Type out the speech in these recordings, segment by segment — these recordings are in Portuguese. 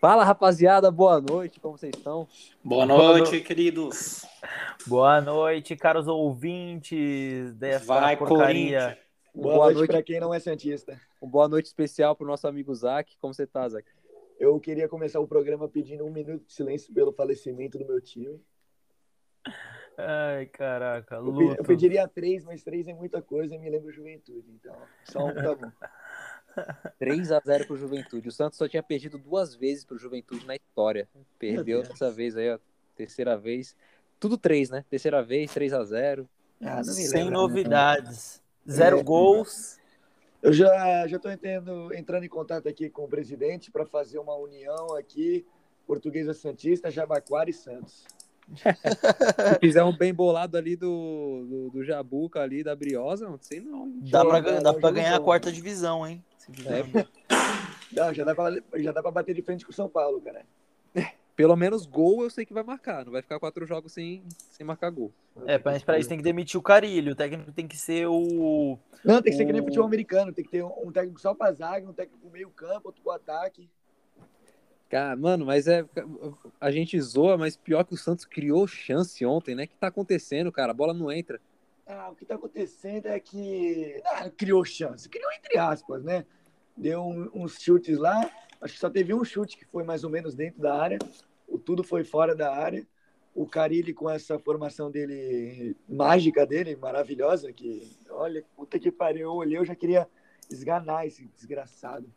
Fala, rapaziada, boa noite, como vocês estão? Boa noite, queridos. Boa noite, caros ouvintes dessa Vai, porcaria. Corinthians. Boa, Boa noite, noite. para quem não é Santista. Uma boa noite especial pro nosso amigo Zac. Como você tá, Zac? Eu queria começar o programa pedindo um minuto de silêncio pelo falecimento do meu time. Ai, caraca, Eu, luto. eu pediria três, mas três é muita coisa e me lembra Juventude. Então, só um tá bom. 3x0 pro Juventude. O Santos só tinha perdido duas vezes pro Juventude na história. Perdeu dessa vez aí, ó. Terceira vez. Tudo três, né? Terceira vez, 3x0. Ah, não me Sem lembra. novidades. Zero É. gols. Eu já já estou entrando, entrando em contato aqui com o presidente para fazer uma união aqui, Portuguesa Santista, Jabaquara e Santos. Se fizer um bem bolado ali do, do, do Jabuca ali, da Briosa, não sei não. hein? Dá pra, dá pra ganhar a quarta divisão, hein? É. Não, já dá para já dá para bater de frente com o São Paulo, cara. pelo menos gol eu sei que vai marcar. Não vai ficar quatro jogos sem, sem marcar gol. É, mas pra isso tem que demitir o Carilho. O técnico tem que ser o. Não, tem que ser que nem O- futebol americano, tem que ter um, um técnico só para zaga, um técnico pro meio campo, outro pro ataque. Cara, mano, mas é. A gente zoa, mas pior que o Santos criou chance ontem, né? O que tá acontecendo, cara? A bola não entra. Ah, o que tá acontecendo é que ah, criou chance, criou entre aspas, né? Deu um- uns chutes lá, acho que só teve um chute que foi mais ou menos dentro da área, o tudo foi fora da área. O Carilli com essa formação dele mágica dele, maravilhosa, que olha, puta que pariu, eu olhei, eu já queria esganar esse desgraçado.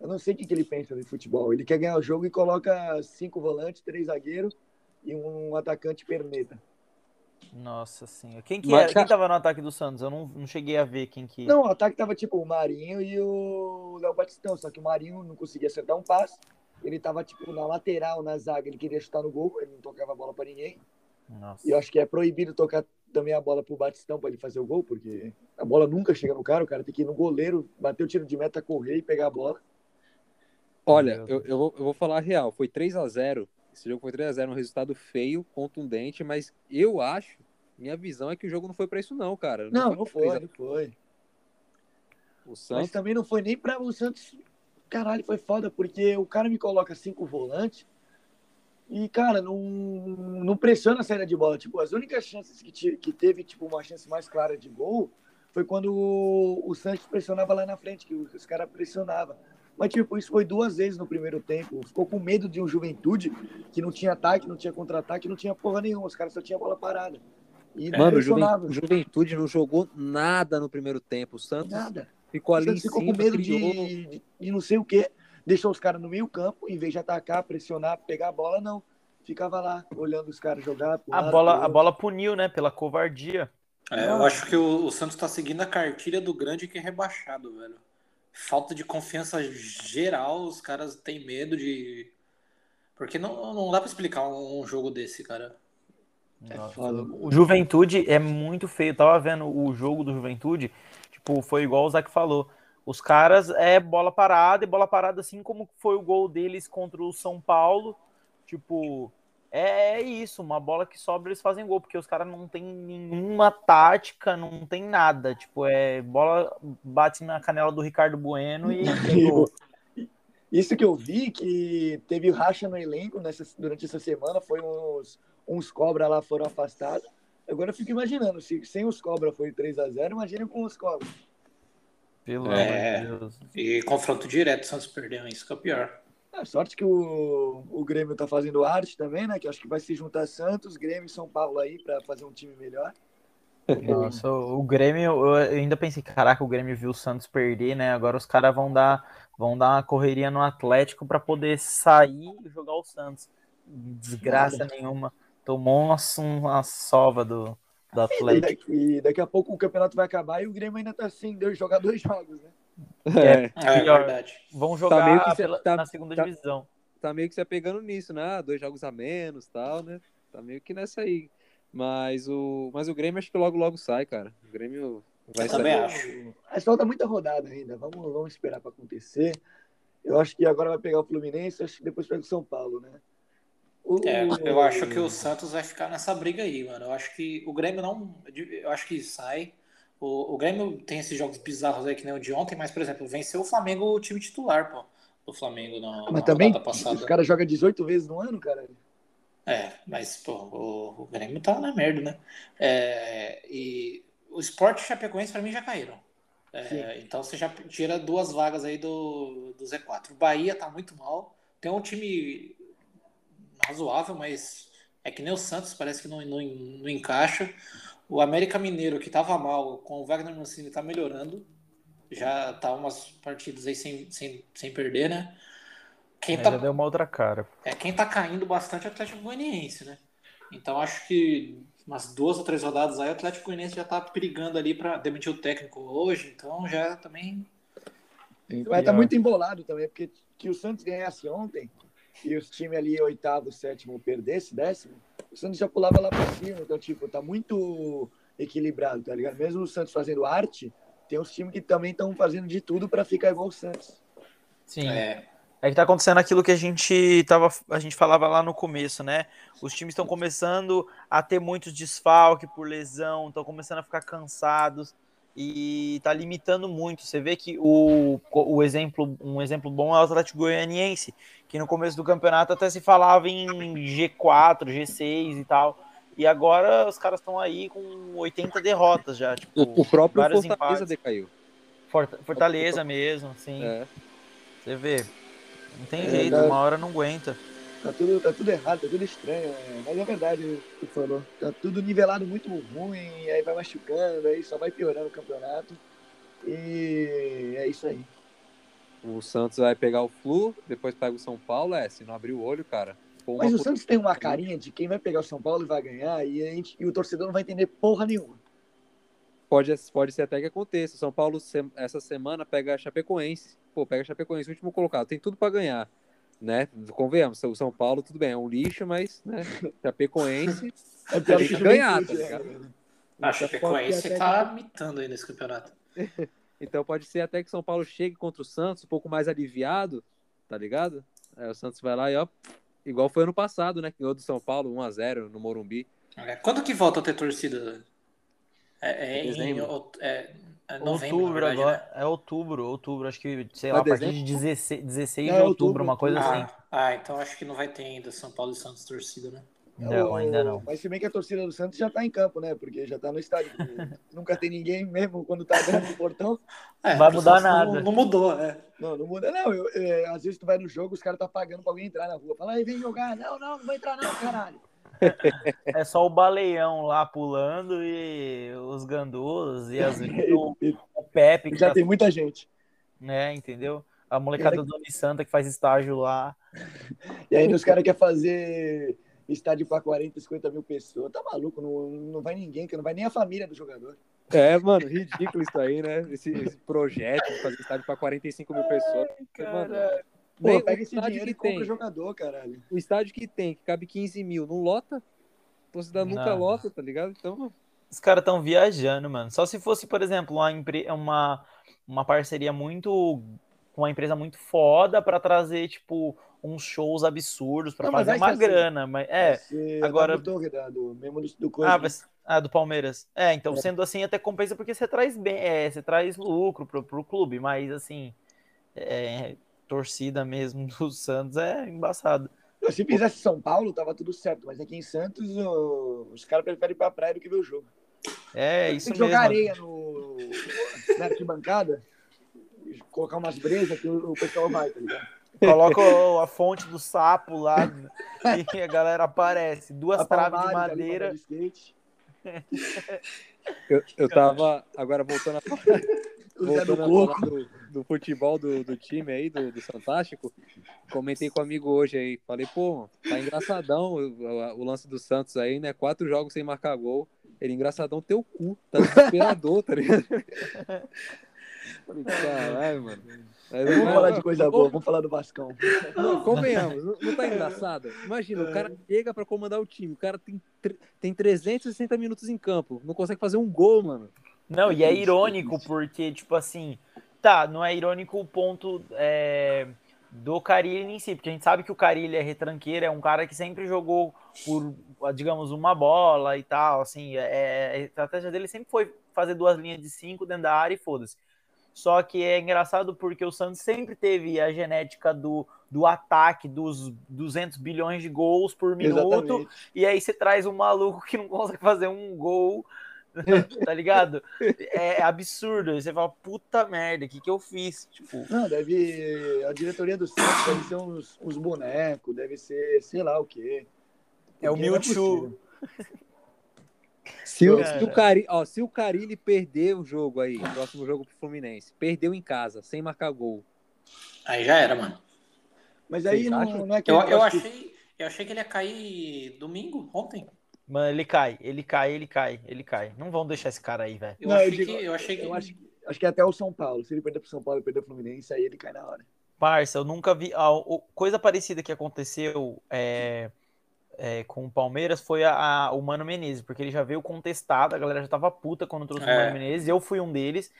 Eu não sei o que, que ele pensa de futebol. Ele quer ganhar o jogo e coloca cinco volantes, três zagueiros e um atacante perneta. Nossa senhora. Quem que Mas, era? Quem tava no ataque do Santos? Eu não, não cheguei a ver quem que. Não, o ataque tava tipo o Marinho e o Léo Batistão, só que o Marinho não conseguia acertar um passe. Ele tava tipo na lateral, na zaga, ele queria chutar no gol, ele não tocava a bola pra ninguém. Nossa. E eu acho que é proibido tocar também a bola pro Batistão pra ele fazer o gol, porque a bola nunca chega no cara, o cara tem que ir no goleiro, bater o tiro de meta, correr e pegar a bola. Olha, eu, eu, vou, eu vou falar a real. Foi 3 a 0 Esse jogo foi 3 a 0 um resultado feio, contundente, mas eu acho, minha visão é que o jogo não foi pra isso, não, cara. Não, não foi, 3 a- não foi. O Mas Santos. também não foi nem pra o Santos. Caralho, foi foda, porque o cara me coloca cinco volantes e, cara, não, não pressiona a saída de bola. Tipo, as únicas chances que, ti- que teve, tipo, uma chance mais clara de gol foi quando o, o Santos pressionava lá na frente, que os, os caras pressionavam. Mas, tipo, isso foi duas vezes no primeiro tempo. Ficou com medo de um juventude que não tinha ataque, não tinha contra-ataque, não tinha porra nenhuma. Os caras só tinham bola parada. E não Mano, o. Juventude não jogou nada no primeiro tempo. O Santos Nada. ficou ali em Santos ficou cima, com medo criou. de, de, de não sei o quê. Deixou os caras no meio campo, em vez de atacar, pressionar, pegar a bola, não. Ficava lá, olhando os caras jogar. A lado, bola, a bola puniu, né? Pela covardia. É, eu acho que o, o Santos tá seguindo a cartilha do grande que é rebaixado, velho. Falta de confiança geral, os caras têm medo de. Porque não, não dá pra explicar um, um jogo desse, cara. É Nossa, foda. O Juventude é muito feio. Eu tava vendo o jogo do Juventude, tipo, foi igual o Zac falou. Os caras é bola parada e bola parada, assim como foi o gol deles contra o São Paulo. Tipo, é, é isso, uma bola que sobra eles fazem gol, porque os caras não tem nenhuma tática, não tem nada. Tipo, é bola bate na canela do Ricardo Bueno e tem gol. Isso que eu vi, que teve racha no elenco nessa, durante essa semana, foi uns, uns cobra lá foram afastados. Agora eu fico imaginando, se sem os cobra foi 3 a 0 imagina com os cobra. Pelo É. amor de Deus. E confronto direto, o Santos perdeu, isso que é o pior. A sorte que o, o Grêmio tá fazendo arte também, né? Que acho que vai se juntar Santos, Grêmio e São Paulo aí para fazer um time melhor. Nossa, o Grêmio, eu ainda pensei, caraca, o Grêmio viu o Santos perder, né? Agora os caras vão dar, vão dar uma correria no Atlético para poder sair e jogar o Santos. Desgraça nenhuma. Tomou uma, uma sova do, do E Atlético. daqui, daqui a pouco o campeonato vai acabar e o Grêmio ainda tá sem dois, jogar dois jogos, né? É, É, Pior. verdade. Vão Tá meio jogar que se- pela- tá- na segunda tá- divisão. tá meio que se apegando nisso, né? Ah, Dois jogos a menos tal, né? Tá meio que nessa aí. Mas o, mas o Grêmio acho que logo logo sai, cara. O Grêmio vai Eu também sair. acho. Mas falta muita rodada ainda. Vamos, vamos esperar para acontecer. Eu acho que agora vai pegar o Fluminense, acho que depois pega o São Paulo, né? O- É, eu acho que o Santos vai ficar nessa briga aí, mano. Eu acho que o Grêmio não. Eu acho que sai. O, o Grêmio tem esses jogos bizarros aí que nem o de ontem, mas, por exemplo, venceu o Flamengo o time titular, pô. do Flamengo na, Mas na também, passada. os caras jogam 18 vezes no ano, cara. É, mas pô, o, o Grêmio tá na merda, né? É, e o Sport e o Chapecoense pra mim já caíram. É, então você já tira duas vagas aí do, do Z4. O Bahia tá muito mal. Tem um time razoável, mas é que nem o Santos, parece que não, não, não encaixa. O América Mineiro, que tava mal, com o Wagner Mancini, tá melhorando. Já tá umas partidas aí sem, sem, sem perder, né? Quem É, tá, deu uma outra cara. é, quem tá caindo bastante é o Atlético Goianiense, né? Então acho que umas duas ou três rodadas aí o Atlético Goianiense já tá perigando ali para demitir o técnico hoje, então já também. Vai estar muito embolado também, porque que o Santos ganhasse ontem e os times ali, oitavo, sétimo, perdesse, décimo, o Santos já pulava lá pra cima. Então, tipo, tá muito equilibrado, tá ligado? Mesmo o Santos fazendo arte, tem uns times que também estão fazendo de tudo para ficar igual o Santos. Sim. É, É que tá acontecendo aquilo que a gente tava, a gente falava lá no começo, né? Os times estão começando a ter muitos desfalque por lesão, estão começando a ficar cansados e tá limitando muito. Você vê que o, o exemplo, um exemplo bom é o Atlético Goianiense, que no começo do campeonato até se falava em G4, G6 e tal. E agora os caras estão aí com 80 derrotas já, tipo, O, próprio Fortaleza empates. decaiu. Forta- Fortaleza mesmo, sim. É. Você vê. Não tem É, jeito, dá- uma hora não aguenta. Tá tudo, tá tudo errado, tá tudo estranho. é. Mas é verdade o que tu falou. Tá tudo nivelado muito ruim, aí vai machucando, aí só vai piorando o campeonato. E é isso aí. O Santos vai pegar o Flu, depois pega o São Paulo. É, se não abrir o olho, cara. Mas o Santos tem uma carinha de quem vai pegar o São Paulo e vai ganhar, e, a gente- e o torcedor não vai entender porra nenhuma. Pode, pode ser até que aconteça. O São Paulo, se- essa semana, pega a Chapecoense. Pô, pega a Chapecoense, último colocado. Tem tudo pra ganhar. Né? Convenhamos, o São Paulo, tudo bem, é um lixo, mas, né? Chapecoense. É Tem que ganhar, tá é. ligado? a Chapecoense tá mitando aí nesse campeonato. Então pode ser até que São Paulo chegue contra o Santos um pouco mais aliviado, tá ligado? Aí o Santos vai lá e ó, igual foi ano passado, né? Que ganhou do São Paulo 1x0 no Morumbi. É, Quando que volta a ter torcida? É, é em é, é novembro, outubro verdade, agora. né? É outubro, outubro. Acho que, sei lá, a partir de dezembro? 16, 16 É, de outubro, outubro, uma coisa assim. Ah, ah, então acho que não vai ter ainda São Paulo e Santos torcida, né? Não, ainda não. Mas se bem que a torcida do Santos já tá em campo, né? Porque já tá no estádio. Nunca tem ninguém mesmo quando tá dentro do portão. É, Vai mudar Santos não- nada. Não, mudou, é. Não, não muda, não. Eu, é, às vezes tu vai no jogo, os caras tá pagando pra alguém entrar na rua. Fala aí, vem jogar. Não, não, não vai entrar não, caralho. É só o baleão lá pulando e os gandus e vezes o, o Pepe que já tá, tem muita gente. né, entendeu? A molecada do Doni Santa que faz estágio lá. E ainda os caras querem fazer estádio pra 40, 50 mil pessoas. Tá maluco, não, não vai ninguém, que não vai nem a família do jogador. É, mano, ridículo isso aí, né? Esse, esse projeto de fazer estádio pra 45 mil pessoas. Mano, Pô, nem pega o esse estádio dinheiro que e compra tem, jogador, caralho. o estádio que tem, que cabe 15 mil, não lota? A torcida nunca Não. lota, tá ligado? Então, Os caras estão viajando, mano. Só se fosse, por exemplo, uma, empre- uma, uma parceria muito. com uma empresa muito foda pra trazer, tipo, uns shows absurdos mas fazer uma assim. grana. Mas, é, Você agora- Torre, da- do, mesmo do, do coisa. Ah, mas- ah, do Palmeiras. É, então É. sendo assim até compensa porque você traz bem, é, você traz lucro pro, pro clube, mas assim, é, torcida mesmo do Santos é embaçado. Se fizesse São Paulo, tava tudo certo. Mas aqui em Santos, o- os caras preferem ir pra praia do que ver o jogo. É Tem isso que mesmo. jogar areia no, na arquibancada, colocar umas bresas que o pessoal vai, tá ligado? Coloca a fonte do sapo lá e a galera aparece. Duas A traves de madeira. eu, eu tava. Agora voltando a Voltando a falar do, do futebol do, do time aí, do, do Fantástico, comentei com um amigo hoje aí, falei, pô, tá engraçadão o, o- o lance do Santos aí, né? Quatro jogos sem marcar gol. Ele engraçadão teu cu, tá desesperador, tá ligado? Falei, caralho, mano. Aí, Vamos mas, falar de coisa boa, vamos falar do Vascão. Não, convenhamos, não, não tá engraçado? Imagina, o cara chega pra comandar o time, o cara tem, tem 360 minutos em campo, não consegue fazer um gol, mano. Não, e é irônico porque, tipo assim, tá, não é irônico o ponto é, do Carilli em si, porque a gente sabe que o Carilli é retranqueiro, é um cara que sempre jogou por, digamos, uma bola e tal, assim, é, a estratégia dele sempre foi fazer duas linhas de cinco dentro da área e foda-se. Só que é engraçado porque o Santos sempre teve a genética do, do ataque, dos 200 bilhões de gols por minuto. Exatamente. E aí você traz um maluco que não consegue fazer um gol, tá ligado? É absurdo. Aí você fala, puta merda, o que, que eu fiz? Tipo, Não, deve. A diretoria do Santos deve ser uns, uns bonecos, deve ser sei lá o quê. É o não Mewtwo. Se o, se o, Cari, ó, se o Carilli perder o jogo aí, próximo jogo pro Fluminense, perdeu em casa, sem marcar gol. Aí já era, mano. Mas aí não, não é que Eu, eu acho que- achei, eu achei que ele ia cair domingo, ontem. mano, ele cai, ele cai, ele cai, ele cai. Não vão deixar esse cara aí, velho. Eu, Não, eu achei, digo- que, eu achei que. Eu acho, que- acho que até o São Paulo. Se ele perder pro São Paulo e perder pro Fluminense, aí ele cai na hora. Parça, eu nunca vi. a- o- coisa parecida que aconteceu é, é, com o Palmeiras foi a, a- o Mano Menezes, porque ele já veio contestado, a galera já tava puta quando trouxe o É. Mano Menezes, eu fui um deles.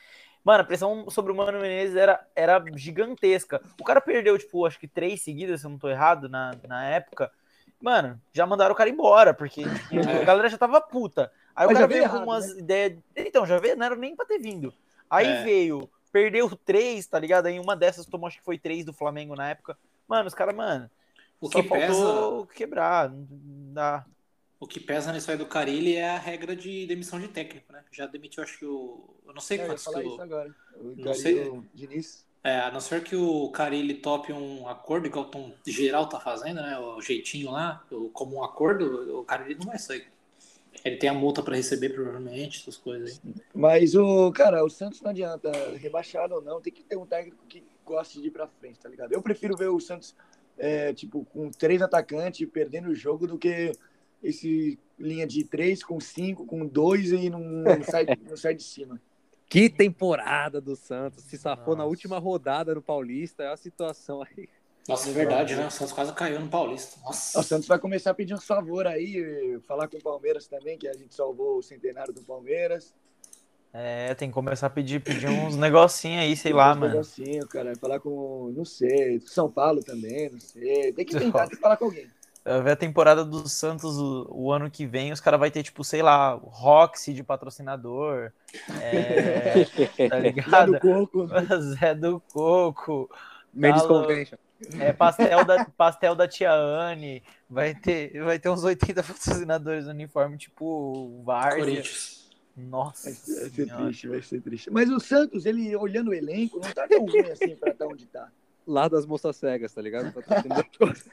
Mano, a pressão sobre o Mano Menezes era, era gigantesca. O cara perdeu, tipo, acho que três seguidas, se eu não tô errado, na, na época. Mano, já mandaram o cara embora, porque tipo, a galera já tava puta. Aí Mas o já cara veio com umas ideias. Então, já veio, não era nem pra ter vindo. Aí É. veio, perdeu três, tá ligado? Aí uma dessas tomou, acho que foi três do Flamengo na época. Mano, os caras, mano, O só que, pesa, quebrar. Não dá. o que pesa nisso aí do Carilli é a regra de demissão de técnico, né? Já demitiu, acho que o. Eu não sei É, eu quantos que o. isso agora. O Não sei. Diniz. É, a não ser que o Carilli tope um acordo, igual o Tom geral tá fazendo, né? O jeitinho lá, o- como um acordo, o Carilli não vai sair. Ele tem a multa pra receber, provavelmente, essas coisas aí. Mas o, cara, o Santos não adianta, rebaixado ou não, tem que ter um técnico que goste de ir pra frente, tá ligado? Eu prefiro ver o Santos, é, tipo, com três atacantes perdendo o jogo do que esse linha de três com cinco, com dois e não, não sai, não sai de cima. Que temporada do Santos. Se safou na Nossa. última rodada no Paulista, é a situação aí. Nossa, é verdade, né? O Santos quase caiu no Paulista. Nossa. O Santos vai começar a pedir uns favor aí, falar com o Palmeiras também, que a gente salvou o centenário do Palmeiras. É, tem que começar a pedir, pedir uns negocinhos aí, sei lá, Uns mano. negocinho, cara, falar com, não sei, São Paulo também, não sei. Tem que tentar, tem que falar com alguém. Eu ver a temporada do Santos o, o ano que vem, os caras vão ter, tipo, sei lá, Roxy de patrocinador. É, tá Lá ligado? do Coco. Zé do Coco. Mendes. Convention. É, pastel da, pastel da tia Anne. Vai ter, vai ter uns 80 patrocinadores no uniforme, tipo Várzea. Corinthians. Nossa Vai ser, senhora. triste, vai ser triste. Mas o Santos, ele olhando o elenco, não tá tão ruim assim pra estar onde tá. Lá das moças cegas, tá ligado?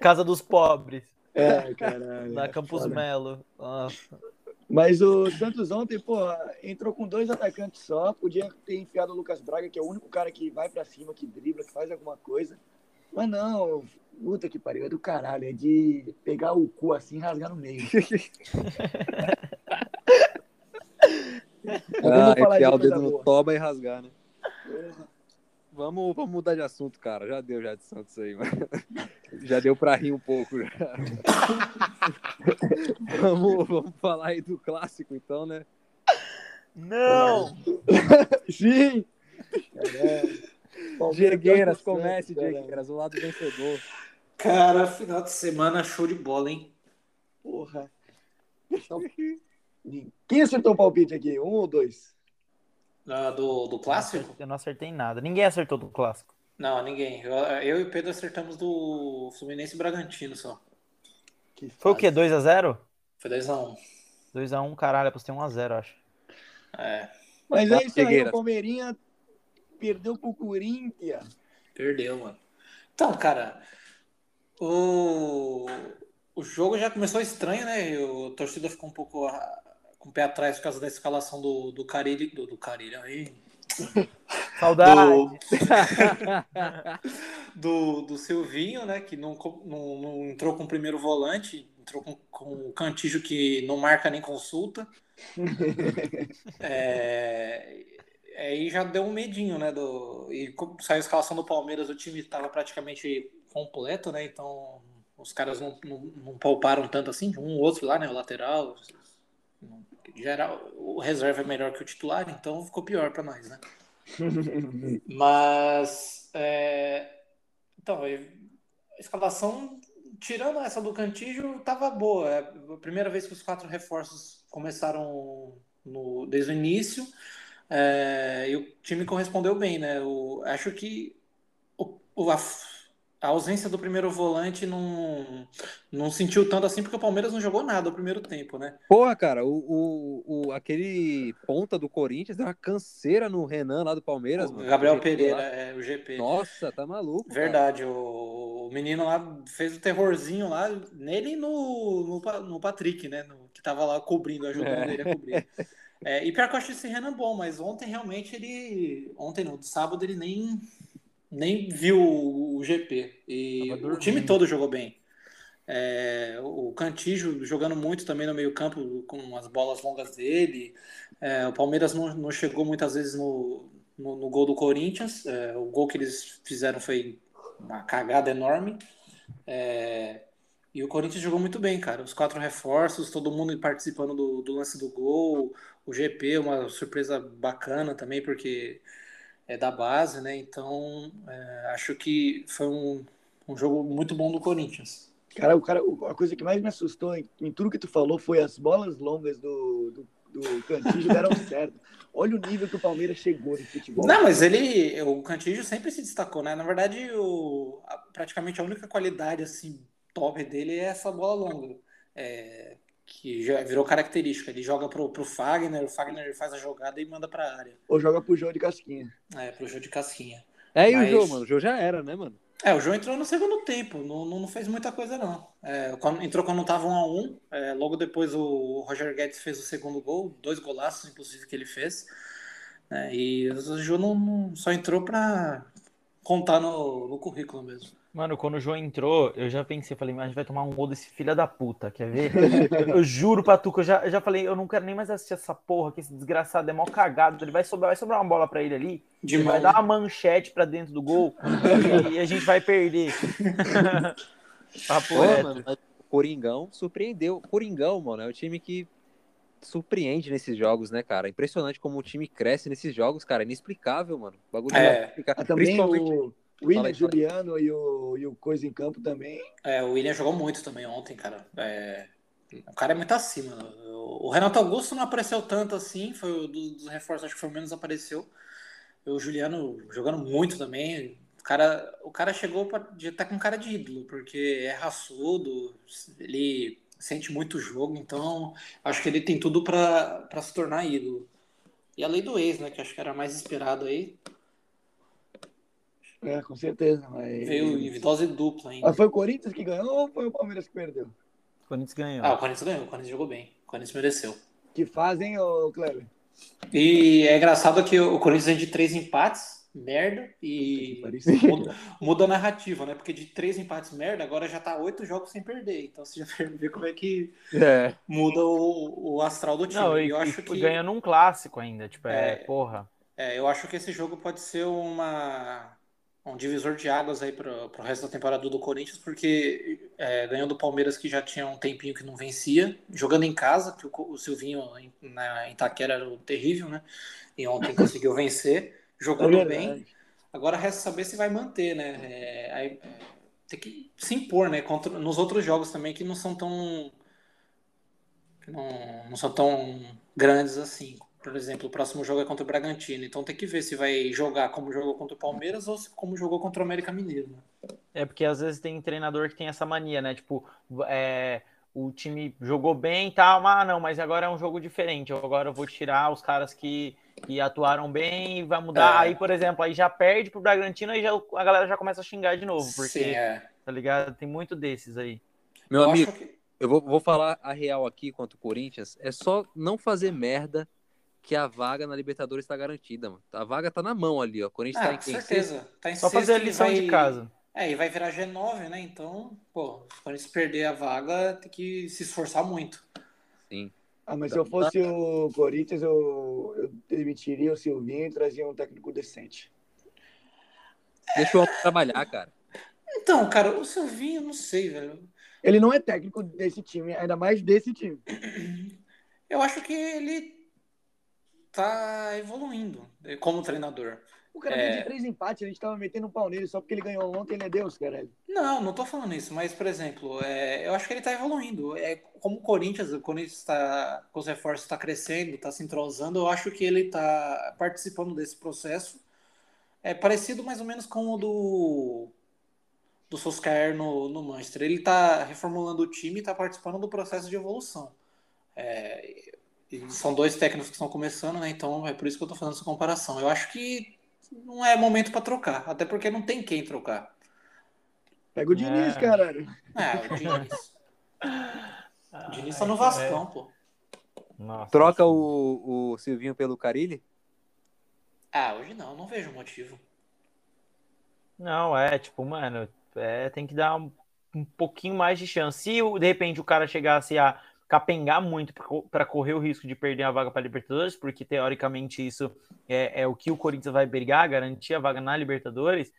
Casa dos Pobres, É, caralho. na é Campus foda. Melo. Nossa. Mas o Santos ontem, pô, entrou com dois atacantes só. Podia ter enfiado o Lucas Braga, que é o único cara que vai pra cima, que dribla, que faz alguma coisa. Mas não, puta que pariu, é do caralho. É de pegar o cu assim e rasgar no meio. Ah, de enfiar o dedo no toba e rasgar, né? Porra. Vamos, vamos mudar de assunto, cara. Já deu já de Santos aí, mano. Já deu pra rir um pouco. Já. vamos, vamos falar aí do clássico, então, né? Não! Sim! Caralho. Diegueiras, comece. Diegueiras, o lado vencedor. Cara, final de semana show de bola, hein? Porra. Quem acertou o palpite aqui? Um ou dois? Ah, do, do clássico? Eu não acertei nada. Ninguém acertou do clássico. Não, ninguém. Eu, eu e o Pedro acertamos do Fluminense e Bragantino só. Que Foi o quê? fase. 2x0? Foi 2x1. 2x1, caralho, apostei 1x0, acho. É, Mas é isso aí, o Palmeirinha perdeu pro Corinthians. perdeu, mano. Então, cara, o, o jogo já começou estranho, né? O torcida ficou um pouco ah, com o pé atrás por causa da escalação do, do Carilli. Do, do Carilli aí. Saudade! Do, do, do Silvinho, né? Que não, não, não entrou com o primeiro volante, entrou com, com o Cantijo que não marca nem consulta. É, aí já deu um medinho, né? Do, e saiu a escalação do Palmeiras, o time estava praticamente completo, né? Então os caras não, não, não pouparam tanto assim, um ou outro lá, né? O lateral. Geral, o reserva é melhor que o titular, então ficou pior para nós, né? Mas é, então, a escalação, tirando essa do Cantígio, tava boa. É a primeira vez que os quatro reforços começaram no- desde o início. É, e o time correspondeu bem, né? Eu acho que o, a, a ausência do primeiro volante não, não sentiu tanto assim, porque o Palmeiras não jogou nada o primeiro tempo, né? Porra, cara, o, o, o, aquele ponta do Corinthians deu uma canseira no Renan lá do Palmeiras. O mano. Gabriel Pereira, lá. é, o GP. Nossa, tá maluco. cara. Verdade, o, o menino lá fez o terrorzinho lá, nele e no, no, no Patrick, né? no- que tava lá cobrindo, ajudando É. ele a cobrir. É, e pior que eu acho esse Renan bom, mas ontem realmente ele. Ontem não, de sábado ele nem, nem viu o GP. E o time todo jogou bem. É, o Cantijo jogando muito também no meio-campo com as bolas longas dele. É, o Palmeiras não, não chegou muitas vezes no, no, no gol do Corinthians. É, o gol que eles fizeram foi uma cagada enorme. É, e o Corinthians jogou muito bem, cara. Os quatro reforços, todo mundo participando do, do lance do gol. O GP, uma surpresa bacana também, porque é da base, né? Então, é, acho que foi um, um jogo muito bom do Corinthians. Cara, o cara, a coisa que mais me assustou em, em tudo que tu falou foi as bolas longas do, do, do Cantillo deram certo. Olha o nível que o Palmeiras chegou no futebol. Não, mas ele, o Cantillo sempre se destacou, né? Na verdade, o, a- praticamente a única qualidade assim top dele é essa bola longa, é, que já virou característica. Ele joga pro, pro Fagner, o Fagner faz a jogada e manda pra área, Ou joga pro João de Casquinha. é, pro jogo de casquinha. É, e Mas- o jogo, mano? O jogo já era, né, mano? É, o João entrou no segundo tempo, não, não, não fez muita coisa, não. É, quando- entrou quando tava 1 a 1 é, logo depois o Roger Guedes fez o segundo gol, dois golaços, inclusive, que ele fez. É, e o João não, não- só entrou pra contar no, no currículo mesmo. Mano, quando o João entrou, eu já pensei, falei, mas a gente vai tomar um gol desse filho da puta, quer ver? Eu, juro pra tu que eu já, eu já falei, eu não quero nem mais assistir essa porra, que esse desgraçado é mó cagado. Ele vai sobrar, vai sobrar uma bola pra ele ali, De ele vai dar uma manchete pra dentro do gol e, a gente vai perder. Papo Pô, mano, Coringão surpreendeu. Coringão, mano, é o time que surpreende nesses jogos, né, cara? Impressionante como o time cresce nesses jogos, cara. Inexplicável, mano. O bagulho É. não é também Principalmente. o William. Juliano e o, e o Coisa em Campo também. É, o William jogou muito também ontem, cara. É, o cara é muito acima. O Renato Augusto não apareceu tanto assim, foi o dos, dos reforços, acho que foi o menos apareceu. O Juliano jogando muito também. O cara, o cara chegou pra, de tá com cara de ídolo, porque é raçudo, ele sente muito o jogo, então acho que ele tem tudo pra se tornar ídolo. E a lei do ex, né, que acho que era mais esperado aí, É, com certeza. Mas... veio em dose dupla ainda. Mas foi o Corinthians que ganhou ou foi o Palmeiras que perdeu? O Corinthians ganhou. Ah, o Corinthians ganhou, o Corinthians jogou bem, o Corinthians mereceu. Que fazem, ô Kleber? E é engraçado que o Corinthians vem de três empates, merda, e muda, muda a narrativa, né? Porque de três empates, merda, agora já tá oito jogos sem perder. Então você já vê como é que É. muda o, o astral do time. Não, E eu e acho que ganhando um clássico ainda, tipo, é, É. porra. é, eu acho que esse jogo pode ser uma um divisor de águas aí para o resto da temporada do Corinthians, porque é, ganhou do Palmeiras que já tinha um tempinho que não vencia, jogando em casa, que o, o Silvinho em, na em Itaquera era o terrível, né? E ontem conseguiu vencer, É jogando bem. verdade. Agora resta saber se vai manter, né? É, aí, é, tem que se impor, né? Contra, nos outros jogos também que não são tão. que não, não são tão grandes assim. Por exemplo, o próximo jogo é contra o Bragantino. Então tem que ver se vai jogar como jogou contra o Palmeiras ou se como jogou contra o América Mineiro. Né? É porque às vezes tem treinador que tem essa mania, né? Tipo, é, o time jogou bem e tal, mas ah, não, mas agora é um jogo diferente. Agora eu vou tirar os caras que, que atuaram bem e vai mudar. É. Aí, por exemplo, aí já perde pro Bragantino e já, a galera já começa a xingar de novo, porque, Sim, é. tá ligado? Tem muito desses aí. Meu Eu amigo, que- eu vou, vou falar a real aqui contra o Corinthians. É só não fazer merda que a vaga na Libertadores está garantida, mano. A vaga tá na mão ali, ó. O Corinthians Ah, tá em com quem? certeza. Tá em Só sexto fazer a lição vai- de casa. É, e vai virar G9, né? Então, pô, se perder a vaga, tem que se esforçar muito. Sim. Ah, mas se eu fosse o Corinthians, eu, eu demitiria o Silvinho e trazia um técnico decente. Deixa o homem trabalhar, cara. Então, cara, o Silvinho, não sei, velho. Ele não é técnico desse time, ainda mais desse time. Eu acho que ele tá evoluindo como treinador. O cara É. de três empates, a gente tava metendo um pau nele só porque ele ganhou ontem, ele é Deus, caralho. Não, não tô falando isso, mas, por exemplo, é, eu acho que ele tá evoluindo. É, como o Corinthians, o Corinthians tá, com os reforços está crescendo, tá se entrosando, eu acho que ele tá participando desse processo. É parecido mais ou menos com o do, do Solskjaer no, no Manchester. Ele tá reformulando o time e tá participando do processo de evolução. É, e são dois técnicos que estão começando, né? Então é por isso que eu tô fazendo essa comparação. Eu acho que não é momento para trocar, até porque não tem quem trocar. Pega o Diniz, É. caralho. Ah, o Diniz. O Diniz tá no Vascão, pô. Nossa, Troca o, o Silvinho pelo Carilli? Ah, hoje não, não vejo motivo. Não, é, tipo, mano, é, tem que dar um, um pouquinho mais de chance. Se de repente o cara chegasse a capengar muito para correr o risco de perder a vaga para Libertadores, porque teoricamente isso é, é o que o Corinthians vai brigar, garantir a vaga na Libertadores,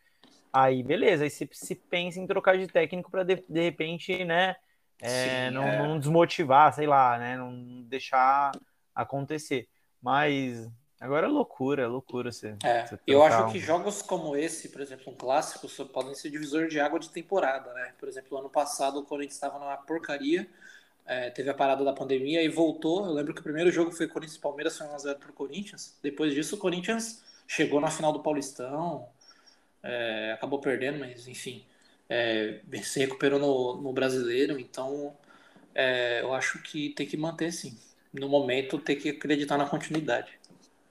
aí beleza, aí se, se pensa em trocar de técnico para de, de repente, né, é, Sim, não, é. não desmotivar, sei lá, né, não deixar acontecer. Mas agora é loucura, é loucura você. É, você eu acho que um- jogos como esse, por exemplo, um clássico, só podem ser divisor de água de temporada, né? Por exemplo, ano passado o Corinthians estava numa porcaria, é, teve a parada da pandemia e voltou. Eu lembro que o primeiro jogo foi Corinthians Palmeiras, foi 1x0 pro Corinthians. Depois disso, o Corinthians chegou na final do Paulistão, é, acabou perdendo, mas enfim, é, se recuperou no, no brasileiro. Então, é, eu acho que tem que manter sim. No momento, tem que acreditar na continuidade.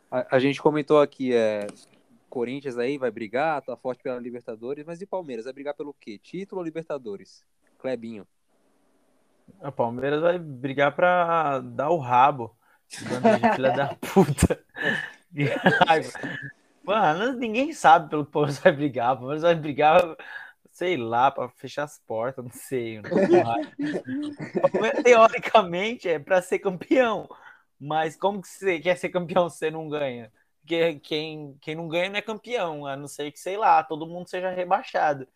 A, a gente comentou aqui, é, Corinthians aí vai brigar, tá forte pela Libertadores, mas e Palmeiras? Vai brigar pelo quê? Título ou Libertadores? Clebinho. O Palmeiras vai brigar pra dar o rabo. Filha da puta. Mano, ninguém sabe pelo que o Palmeiras vai brigar. O Palmeiras vai brigar, sei lá, pra fechar as portas, não sei. não Palmeiras, Teoricamente é pra ser campeão. Mas como que você quer ser campeão se você não ganha? Porque quem, quem não ganha não é campeão, a não ser que, sei lá, todo mundo seja rebaixado.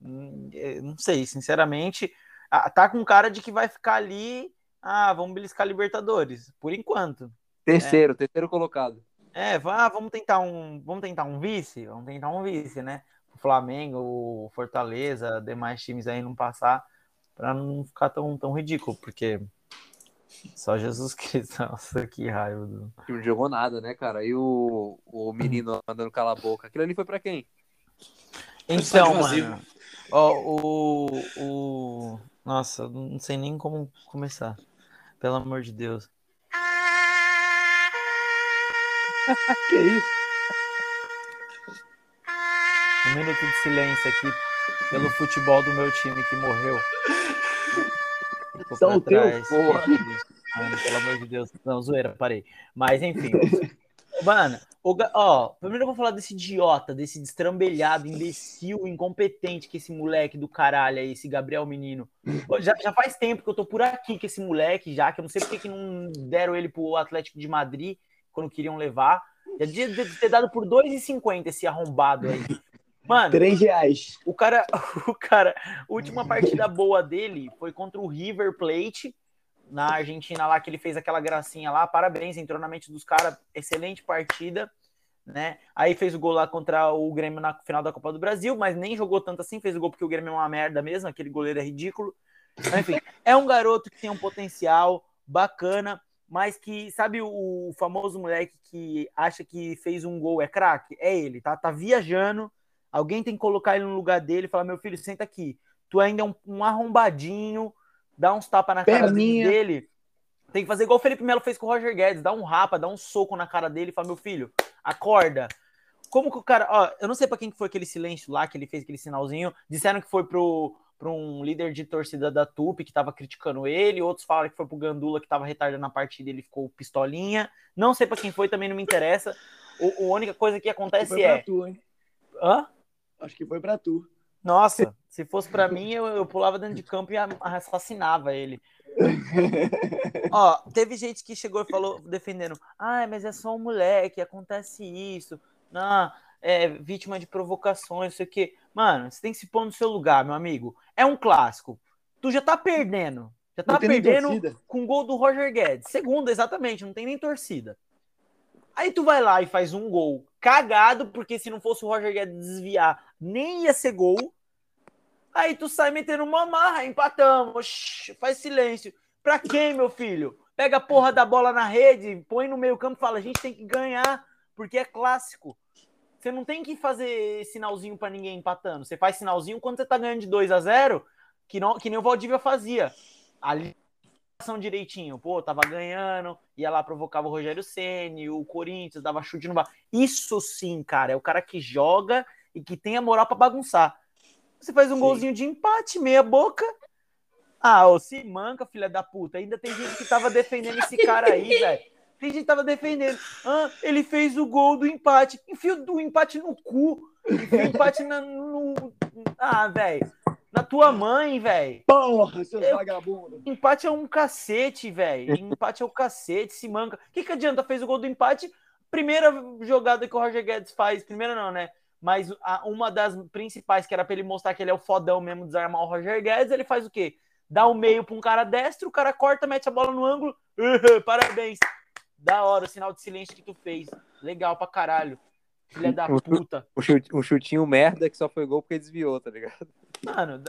Hum, é, Não sei, sinceramente. Ah, Tá com cara de que vai ficar ali. Ah, vamos beliscar Libertadores, por enquanto. Terceiro, terceiro colocado. É, vá, vamos tentar um, vamos tentar um vice, vamos tentar um vice, né? O Flamengo, o Fortaleza, demais times aí não passar, para não ficar tão, tão ridículo, porque só Jesus Cristo, nossa, que raiva. Do... Não jogou nada, né, cara? E o, o menino andando cala a boca. Aquilo ali foi pra quem? Então, mano, ó, o, o, nossa, não sei nem como começar, pelo amor de Deus. Que isso? Um minuto de silêncio aqui pelo futebol do meu time que morreu. Ficou Só pra trás. porra. Mano, pelo amor de Deus. Não, zoeira, parei. Mas enfim. Mano, o ó, primeiro eu vou falar desse idiota, desse destrambelhado, imbecil, incompetente que esse moleque do caralho aí, esse Gabriel Menino. Já, já faz tempo que eu tô por aqui com esse moleque já, que eu não sei porque que não deram ele pro Atlético de Madrid quando queriam levar. Já devia ter dado por 2,50 esse arrombado aí. Mano, Três reais. o cara, o cara, a última partida boa dele foi contra o River Plate na Argentina lá que ele fez aquela gracinha lá. Parabéns, entrou na mente dos caras, excelente partida, né? Aí fez o gol lá contra o Grêmio na final da Copa do Brasil, mas nem jogou tanto assim, fez o gol porque o Grêmio é uma merda mesmo, aquele goleiro é ridículo. Mas, enfim, é um garoto que tem um potencial bacana, mas que sabe o famoso moleque que acha que fez um gol é craque? É ele, tá? Tá viajando Alguém tem que colocar ele no lugar dele e falar: meu filho, senta aqui. Tu ainda é um, um arrombadinho, dá uns tapas na cara Perninha. dele. Tem que fazer igual o Felipe Melo fez com o Roger Guedes: dá um rapa, dá um soco na cara dele e fala: meu filho, acorda. Como que o cara. Ó, eu não sei pra quem que foi aquele silêncio lá que ele fez aquele sinalzinho. Disseram que foi pro, pro um líder de torcida da Tupi que tava criticando ele. Outros falaram que foi pro Gandula que tava retardando a partida e ele ficou pistolinha. Não sei pra quem foi, também não me interessa. O, a única coisa que acontece Foi pra é. tu, hein? Hã? Acho que foi pra tu. Nossa, se fosse pra mim, eu, eu pulava dentro de campo e assassinava ele. Ó, teve gente que chegou e falou, defendendo, ah, mas é só um moleque, acontece isso, não, é vítima de provocações, não sei o quê. Mano, você tem que se pôr no seu lugar, meu amigo. É um clássico. Tu já tá perdendo. Já tá perdendo com o gol do Roger Guedes. Segunda, exatamente, não tem nem torcida. Aí tu vai lá e faz um gol cagado, porque se não fosse o Roger Guedes desviar, nem ia ser gol. Aí tu sai metendo uma marra, empatamos. Faz silêncio. Pra quem, meu filho? Pega a porra da bola na rede, põe no meio campo e fala: a gente tem que ganhar, porque é clássico. Você não tem que fazer sinalzinho para ninguém empatando. Você faz sinalzinho quando você tá ganhando de 2 a 0 que, não, que nem o Valdívia fazia. Ali direitinho, pô, tava ganhando, ia lá provocava o Rogério Ceni, o Corinthians dava chute no bar. Isso sim, cara, é o cara que joga e que tem a moral para bagunçar. Você faz um sim. golzinho de empate, meia boca. Ah, ô, se manca, filha da puta. Ainda tem gente que tava defendendo esse cara aí, velho. Tem gente que tava defendendo. Ah, ele fez o gol do empate. Enfio do empate no cu. Enfio o empate na, no. Ah, velho. Na tua mãe, velho. Porra, seu eu... vagabundo. Empate é um cacete, velho. Empate é o um cacete, se manca. O que, que adianta? Fez o gol do empate. Primeira jogada que o Roger Guedes faz. Primeira não, né? Mas a, uma das principais, que era pra ele mostrar que ele é o fodão mesmo, desarmar o Roger Guedes, ele faz o quê? Dá o um meio pra um cara destro, o cara corta, mete a bola no ângulo. Uh, parabéns. Da hora o sinal de silêncio que tu fez. Legal pra caralho. Filha da puta. Um chutinho merda que só foi gol porque desviou, tá ligado? Mano,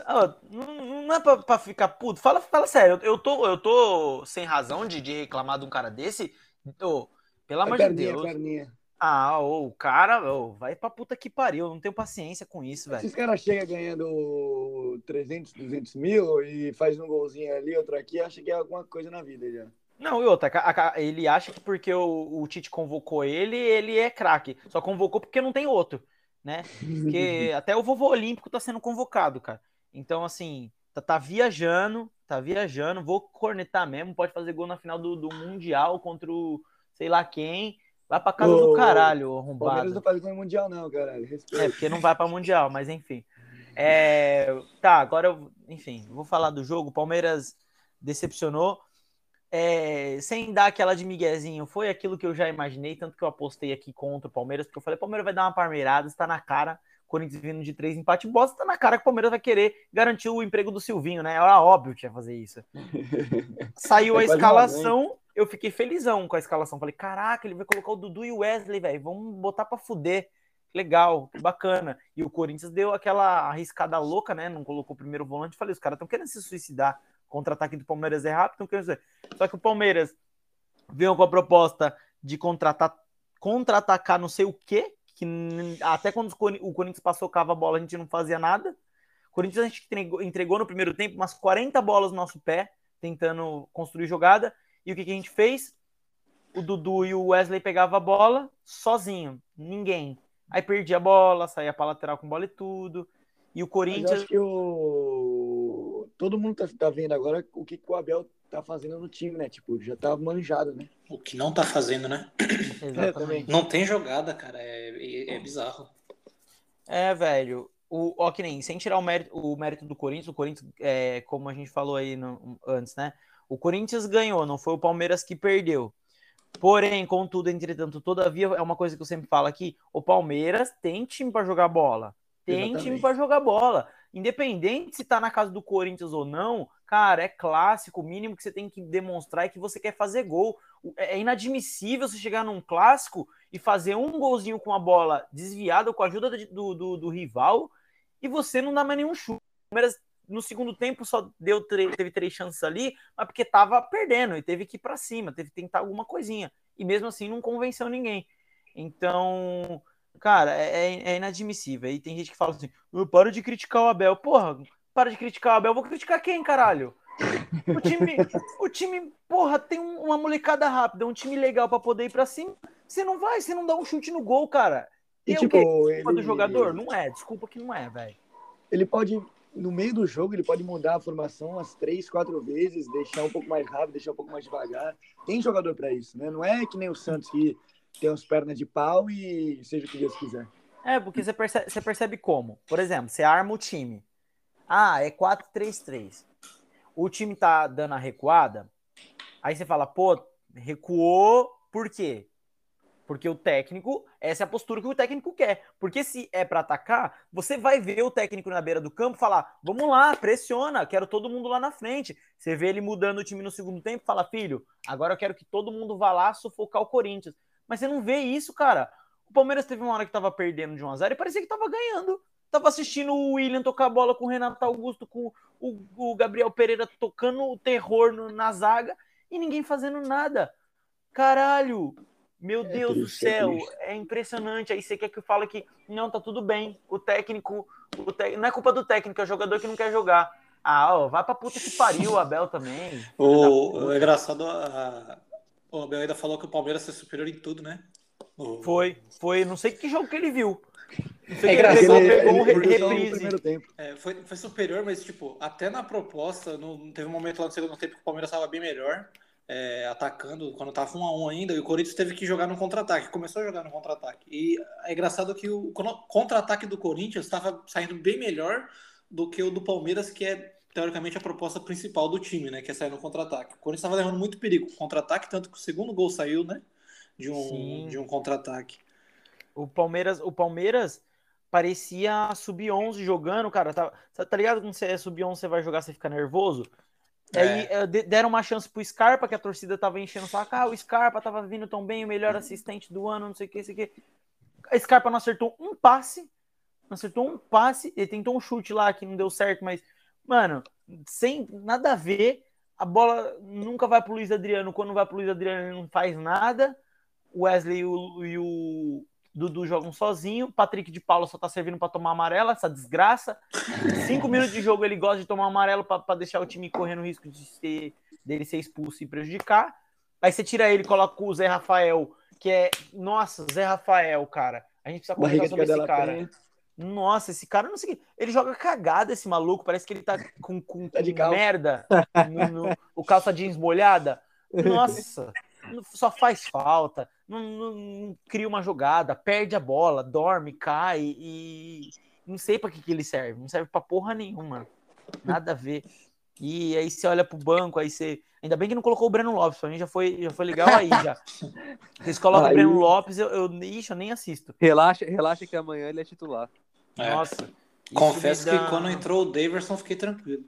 não, não é pra, pra, ficar puto. Fala, fala sério, eu, eu, tô, eu tô sem razão de, de reclamar de um cara desse. Oh, pelo amor de Deus. Perninha. Ah, o cara, oh, vai pra puta que pariu. Não tenho paciência com isso, velho. Esses caras chegam ganhando 300, 200 mil e faz um golzinho ali, outro aqui, acha que é alguma coisa na vida já. Não, e outra, ele acha que porque o, o Tite convocou ele, ele é craque. Só convocou porque não tem outro né? Porque até o vovô olímpico tá sendo convocado, cara. Então, assim, tá, tá, viajando, tá viajando, vou cornetar mesmo, pode fazer gol na final do, do Mundial contra o sei lá quem. Vai pra casa do caralho, arrombado. Palmeiras não faz gol no Mundial, não, caralho. Respeito. É, porque não vai pra Mundial, mas enfim. É, tá, agora eu, enfim, vou falar do jogo. Palmeiras decepcionou é, sem dar aquela de miguezinho, foi aquilo que eu já imaginei, tanto que eu apostei aqui contra o Palmeiras, porque eu falei, Palmeiras vai dar uma parmeirada, está na cara, Corinthians vindo de três empate bosta, está na cara que o Palmeiras vai querer garantir o emprego do Silvinho, né? Era óbvio que ia fazer isso. Saiu é a escalação, eu fiquei felizão com a escalação. Falei, caraca, ele vai colocar o Dudu e o Wesley, velho, vamos botar para fuder. Legal, bacana. E o Corinthians deu aquela arriscada louca, né? Não colocou o primeiro volante. Falei, os caras estão querendo se suicidar contra-ataque do Palmeiras é rápido, não dizer. Só que o Palmeiras veio com a proposta de contratar, contra-atacar não sei o quê, que até quando o Corinthians passou cava a bola, a gente não fazia nada. O Corinthians a gente entregou, entregou no primeiro tempo umas 40 bolas no nosso pé, tentando construir jogada. E o que, que a gente fez? O Dudu e o Wesley pegavam a bola sozinho, ninguém. Aí perdia a bola, saía para lateral com bola e tudo. E o Corinthians. Mas acho que o todo mundo tá, tá vendo agora o que, que, o Abel tá fazendo no time, né? Tipo, já tá manjado, né? O que não tá fazendo, né? Exatamente. Não tem jogada, cara. É, é, é bizarro. É, velho. O, ó, que nem, sem tirar o mérito, o mérito do Corinthians, o Corinthians, é, como a gente falou aí no, antes, né? O Corinthians ganhou, não foi o Palmeiras que perdeu. Porém, contudo, entretanto, todavia, é uma coisa que eu sempre falo aqui: o Palmeiras tem time para jogar bola. Tem Exatamente. time para jogar bola independente se tá na casa do Corinthians ou não, cara, é clássico. O mínimo que você tem que demonstrar é que você quer fazer gol. É, é inadmissível você chegar num clássico e fazer um golzinho com a bola desviada com a ajuda do, do, do rival e você não dá mais nenhum chute. O Palmeiras no segundo tempo só deu teve três chances ali, mas porque tava perdendo e teve que ir para cima, teve que tentar alguma coisinha. E mesmo assim não convenceu ninguém. Então, Cara, é, é, é inadmissível. Aí tem gente que fala assim: eu paro de criticar o Abel. Porra, para de criticar o Abel. Vou criticar quem, caralho? O time, o time, porra, tem uma molecada rápida, um time legal para poder ir para cima. Você não vai, você não dá um chute no gol, cara. E, e tipo, o Desculpa ele... do jogador? Não é, desculpa que não é, velho. Ele pode, no meio do jogo, ele pode mudar a formação umas três, quatro vezes, deixar um pouco mais rápido, deixar um pouco mais devagar. Tem jogador para isso, né? Não é que nem o Santos que tem uns pernas de pau e seja o que Deus quiser. É, porque você percebe, você percebe como? Por exemplo, você arma o time. Ah, é 4-3-3. O time tá dando a recuada. Aí você fala, pô, recuou por quê? Porque o técnico, essa é a postura que o técnico quer. Porque se é para atacar, você vai ver o técnico na beira do campo falar: vamos lá, pressiona, quero todo mundo lá na frente. Você vê ele mudando o time no segundo tempo, fala: filho, agora eu quero que todo mundo vá lá sufocar o Corinthians. Mas você não vê isso, cara. Palmeiras teve uma hora que tava perdendo de 1x0 e parecia que tava ganhando. Tava assistindo o William tocar a bola com o Renato Augusto, com o, o Gabriel Pereira tocando o terror na zaga e ninguém fazendo nada. Caralho! Meu É Deus do triste, é céu, triste. é, impressionante. Aí você quer que eu fale que não, tá tudo bem. O técnico, o te- não é culpa do técnico, é o jogador que não quer jogar. Ah, ó, vai pra puta que pariu, o Abel também. O, o engraçado, a, o Abel ainda falou que o Palmeiras é superior em tudo, né? O- Foi, foi, não sei que jogo que ele viu. Não sei É que ele engraçado, pegou, ele, pegou ele, no reprise. É, foi, foi superior, mas, tipo, até na proposta, não teve um momento lá no segundo tempo que o Palmeiras estava bem melhor, é, atacando, quando tava 1 a 1 ainda, e o Corinthians teve que jogar no contra-ataque, começou a jogar no contra-ataque. E é engraçado que o contra-ataque do Corinthians estava saindo bem melhor do que o do Palmeiras, que é, teoricamente, a proposta principal do time, né, que é sair no contra-ataque. O Corinthians estava levando muito perigo com contra-ataque, tanto que o segundo gol saiu, né, de um, Sim. de um contra-ataque. O Palmeiras, o Palmeiras parecia sub-11 jogando, cara. Tá, tá ligado quando você é sub-11, você vai jogar, você fica nervoso? É. Aí eh, de- deram uma chance pro Scarpa, que a torcida tava enchendo o saco. Ah, o Scarpa tava vindo tão bem, o melhor assistente do ano, não sei o que, não sei o que. A Scarpa não acertou um passe. Não acertou um passe. Ele tentou um chute lá que não deu certo, mas, mano, sem nada a ver. A bola nunca vai pro Luiz Adriano. Quando vai pro Luiz Adriano, ele não faz nada. O Wesley e o, e o Dudu jogam sozinho. Patrick de Paulo só tá servindo para tomar amarela, essa desgraça. Cinco minutos de jogo ele gosta de tomar amarelo para deixar o time correndo o risco de ser, dele ser expulso e prejudicar. Aí você tira ele e coloca o Zé Rafael, que é. Nossa, Zé Rafael, cara. A gente precisa de sobre esse cara. penha. Nossa, esse cara não sei. Ele joga cagada, esse maluco. Parece que ele tá com, com, Tá de com merda. No, no- o calça jeans molhada. Nossa, só faz falta. Não, não- não cria uma jogada, perde a bola, dorme, cai e. Não sei pra que, que ele serve. Não serve pra porra nenhuma. Nada a ver. E aí você olha pro banco, aí você. Ainda bem que não colocou o Breno Lopes, pra mim já foi, já foi legal aí já. Vocês colocam Aí- o Breno Lopes, eu, eu, ixi, eu nem assisto. Relaxa, relaxa que amanhã ele é titular. É. Nossa. Confesso dá- que quando entrou o Daverson, fiquei tranquilo.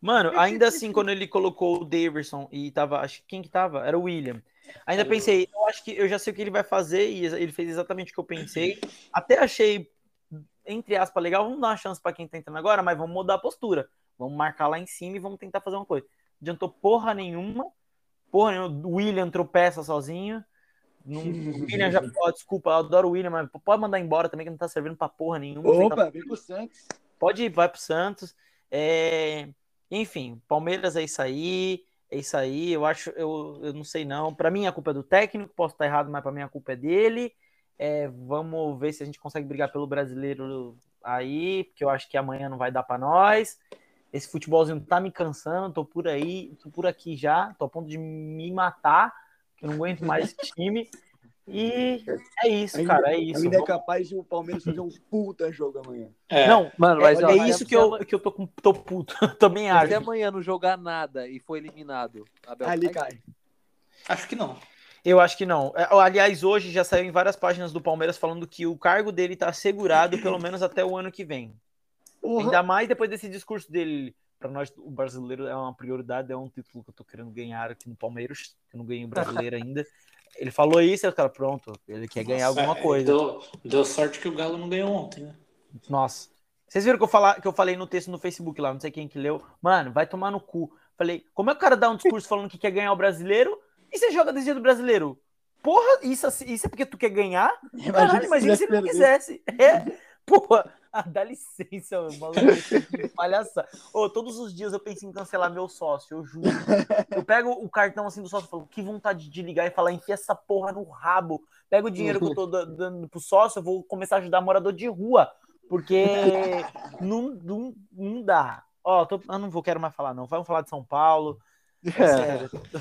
Mano, ainda assim, quando ele colocou o Daverson e tava. Acho que quem que tava? Era o William. Ainda pensei, eu acho que eu já sei o que ele vai fazer e ele fez exatamente o que eu pensei. Até achei, entre aspas, legal. Vamos dar uma chance pra quem tá entrando agora, mas vamos mudar a postura. Vamos marcar lá em cima e vamos tentar fazer uma coisa. Adiantou porra nenhuma. Porra nenhuma. O William tropeça sozinho. Não, o William já. ó, desculpa, eu adoro o William, mas pode mandar embora também, que não tá servindo pra porra nenhuma. Você tá Opa, vem pro Santos. Pode ir, vai pro Santos. É, Enfim, Palmeiras é isso aí. É isso aí. Eu acho, eu, eu não sei não. Para mim a culpa é do técnico, posso estar errado, mas para mim a culpa é dele. É, vamos ver se a gente consegue brigar pelo brasileiro aí, porque eu acho que amanhã não vai dar para nós. Esse futebolzinho tá me cansando, tô por aí, tô por aqui já, tô a ponto de me matar, que eu não aguento mais esse time. E é isso, Ainda- cara, é isso. Ainda é capaz de o Palmeiras fazer um puta jogo amanhã. É, Não, Mano, é, mas ó, é se isso que eu, que eu tô, com, tô puto. Também Se acho. amanhã não jogar nada e for eliminado, Abel Ali cai? cai. acho que não. Eu acho que não. É, Aliás, hoje já saiu em várias páginas do Palmeiras falando que o cargo dele tá assegurado pelo menos até o ano que vem. Porra. Ainda mais depois desse discurso dele. Para nós, o brasileiro é uma prioridade, é um título que eu tô querendo ganhar aqui no Palmeiras, que eu não ganhei o brasileiro ainda. Ele falou isso, e o cara, pronto, ele quer ganhar alguma É, coisa. Deu, deu sorte que o Galo não ganhou ontem, né? Nossa. Vocês viram que eu, falar, que eu falei no texto no Facebook lá, não sei quem que leu. Mano, vai tomar no cu. Falei, como é que o cara dá um discurso falando que quer ganhar o brasileiro e você joga desse jeito do brasileiro? Porra, isso, isso é porque tu quer ganhar? Caralho, imagina se ele não quisesse. É, porra, ah, dá licença, meu maluco. que Palhaça. Ô, todos os dias eu penso em cancelar meu sócio, eu juro. Eu pego o cartão assim do sócio e falo, que vontade de ligar e falar, enfia essa porra no rabo. Pega o dinheiro que eu tô da- dando pro sócio, eu vou começar a ajudar morador de rua. Porque não, não, não dá. Ó, tô, eu não vou, quero mais falar, não. Vamos falar de São Paulo. É sério.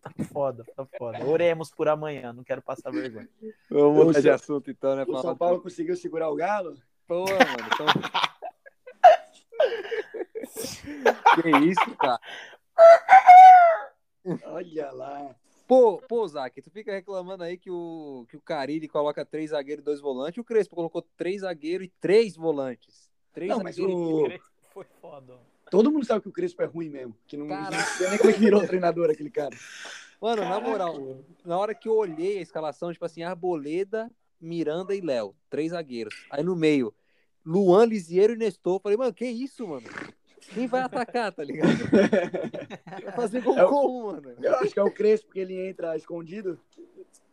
tá foda, tá foda. Oremos por amanhã, não quero passar vergonha. Vamos mudar de assunto então, né? O São Paulo conseguiu segurar o Galo? Pô, mano. Então... que isso, cara? Olha lá. Pô, pô, Zac, tu fica reclamando aí que o, que o Carilli coloca três zagueiros e dois volantes. O Crespo colocou três zagueiros e três volantes. Três Não, mas zagueiros e- o... Foi foda. todo mundo sabe que o Crespo é ruim mesmo. Que não, Caraca. não sei nem como é que virou treinador aquele cara. Mano, na Caraca, moral, mano. na hora que eu olhei a escalação, tipo assim, Arboleda, Miranda e Léo, três zagueiros. Aí no meio, Luan, Lisieiro e Nestor. Falei, mano, que isso, mano? Quem vai atacar, tá ligado? Vai fazer gol É o- mano? Eu acho que é o Crespo que ele entra escondido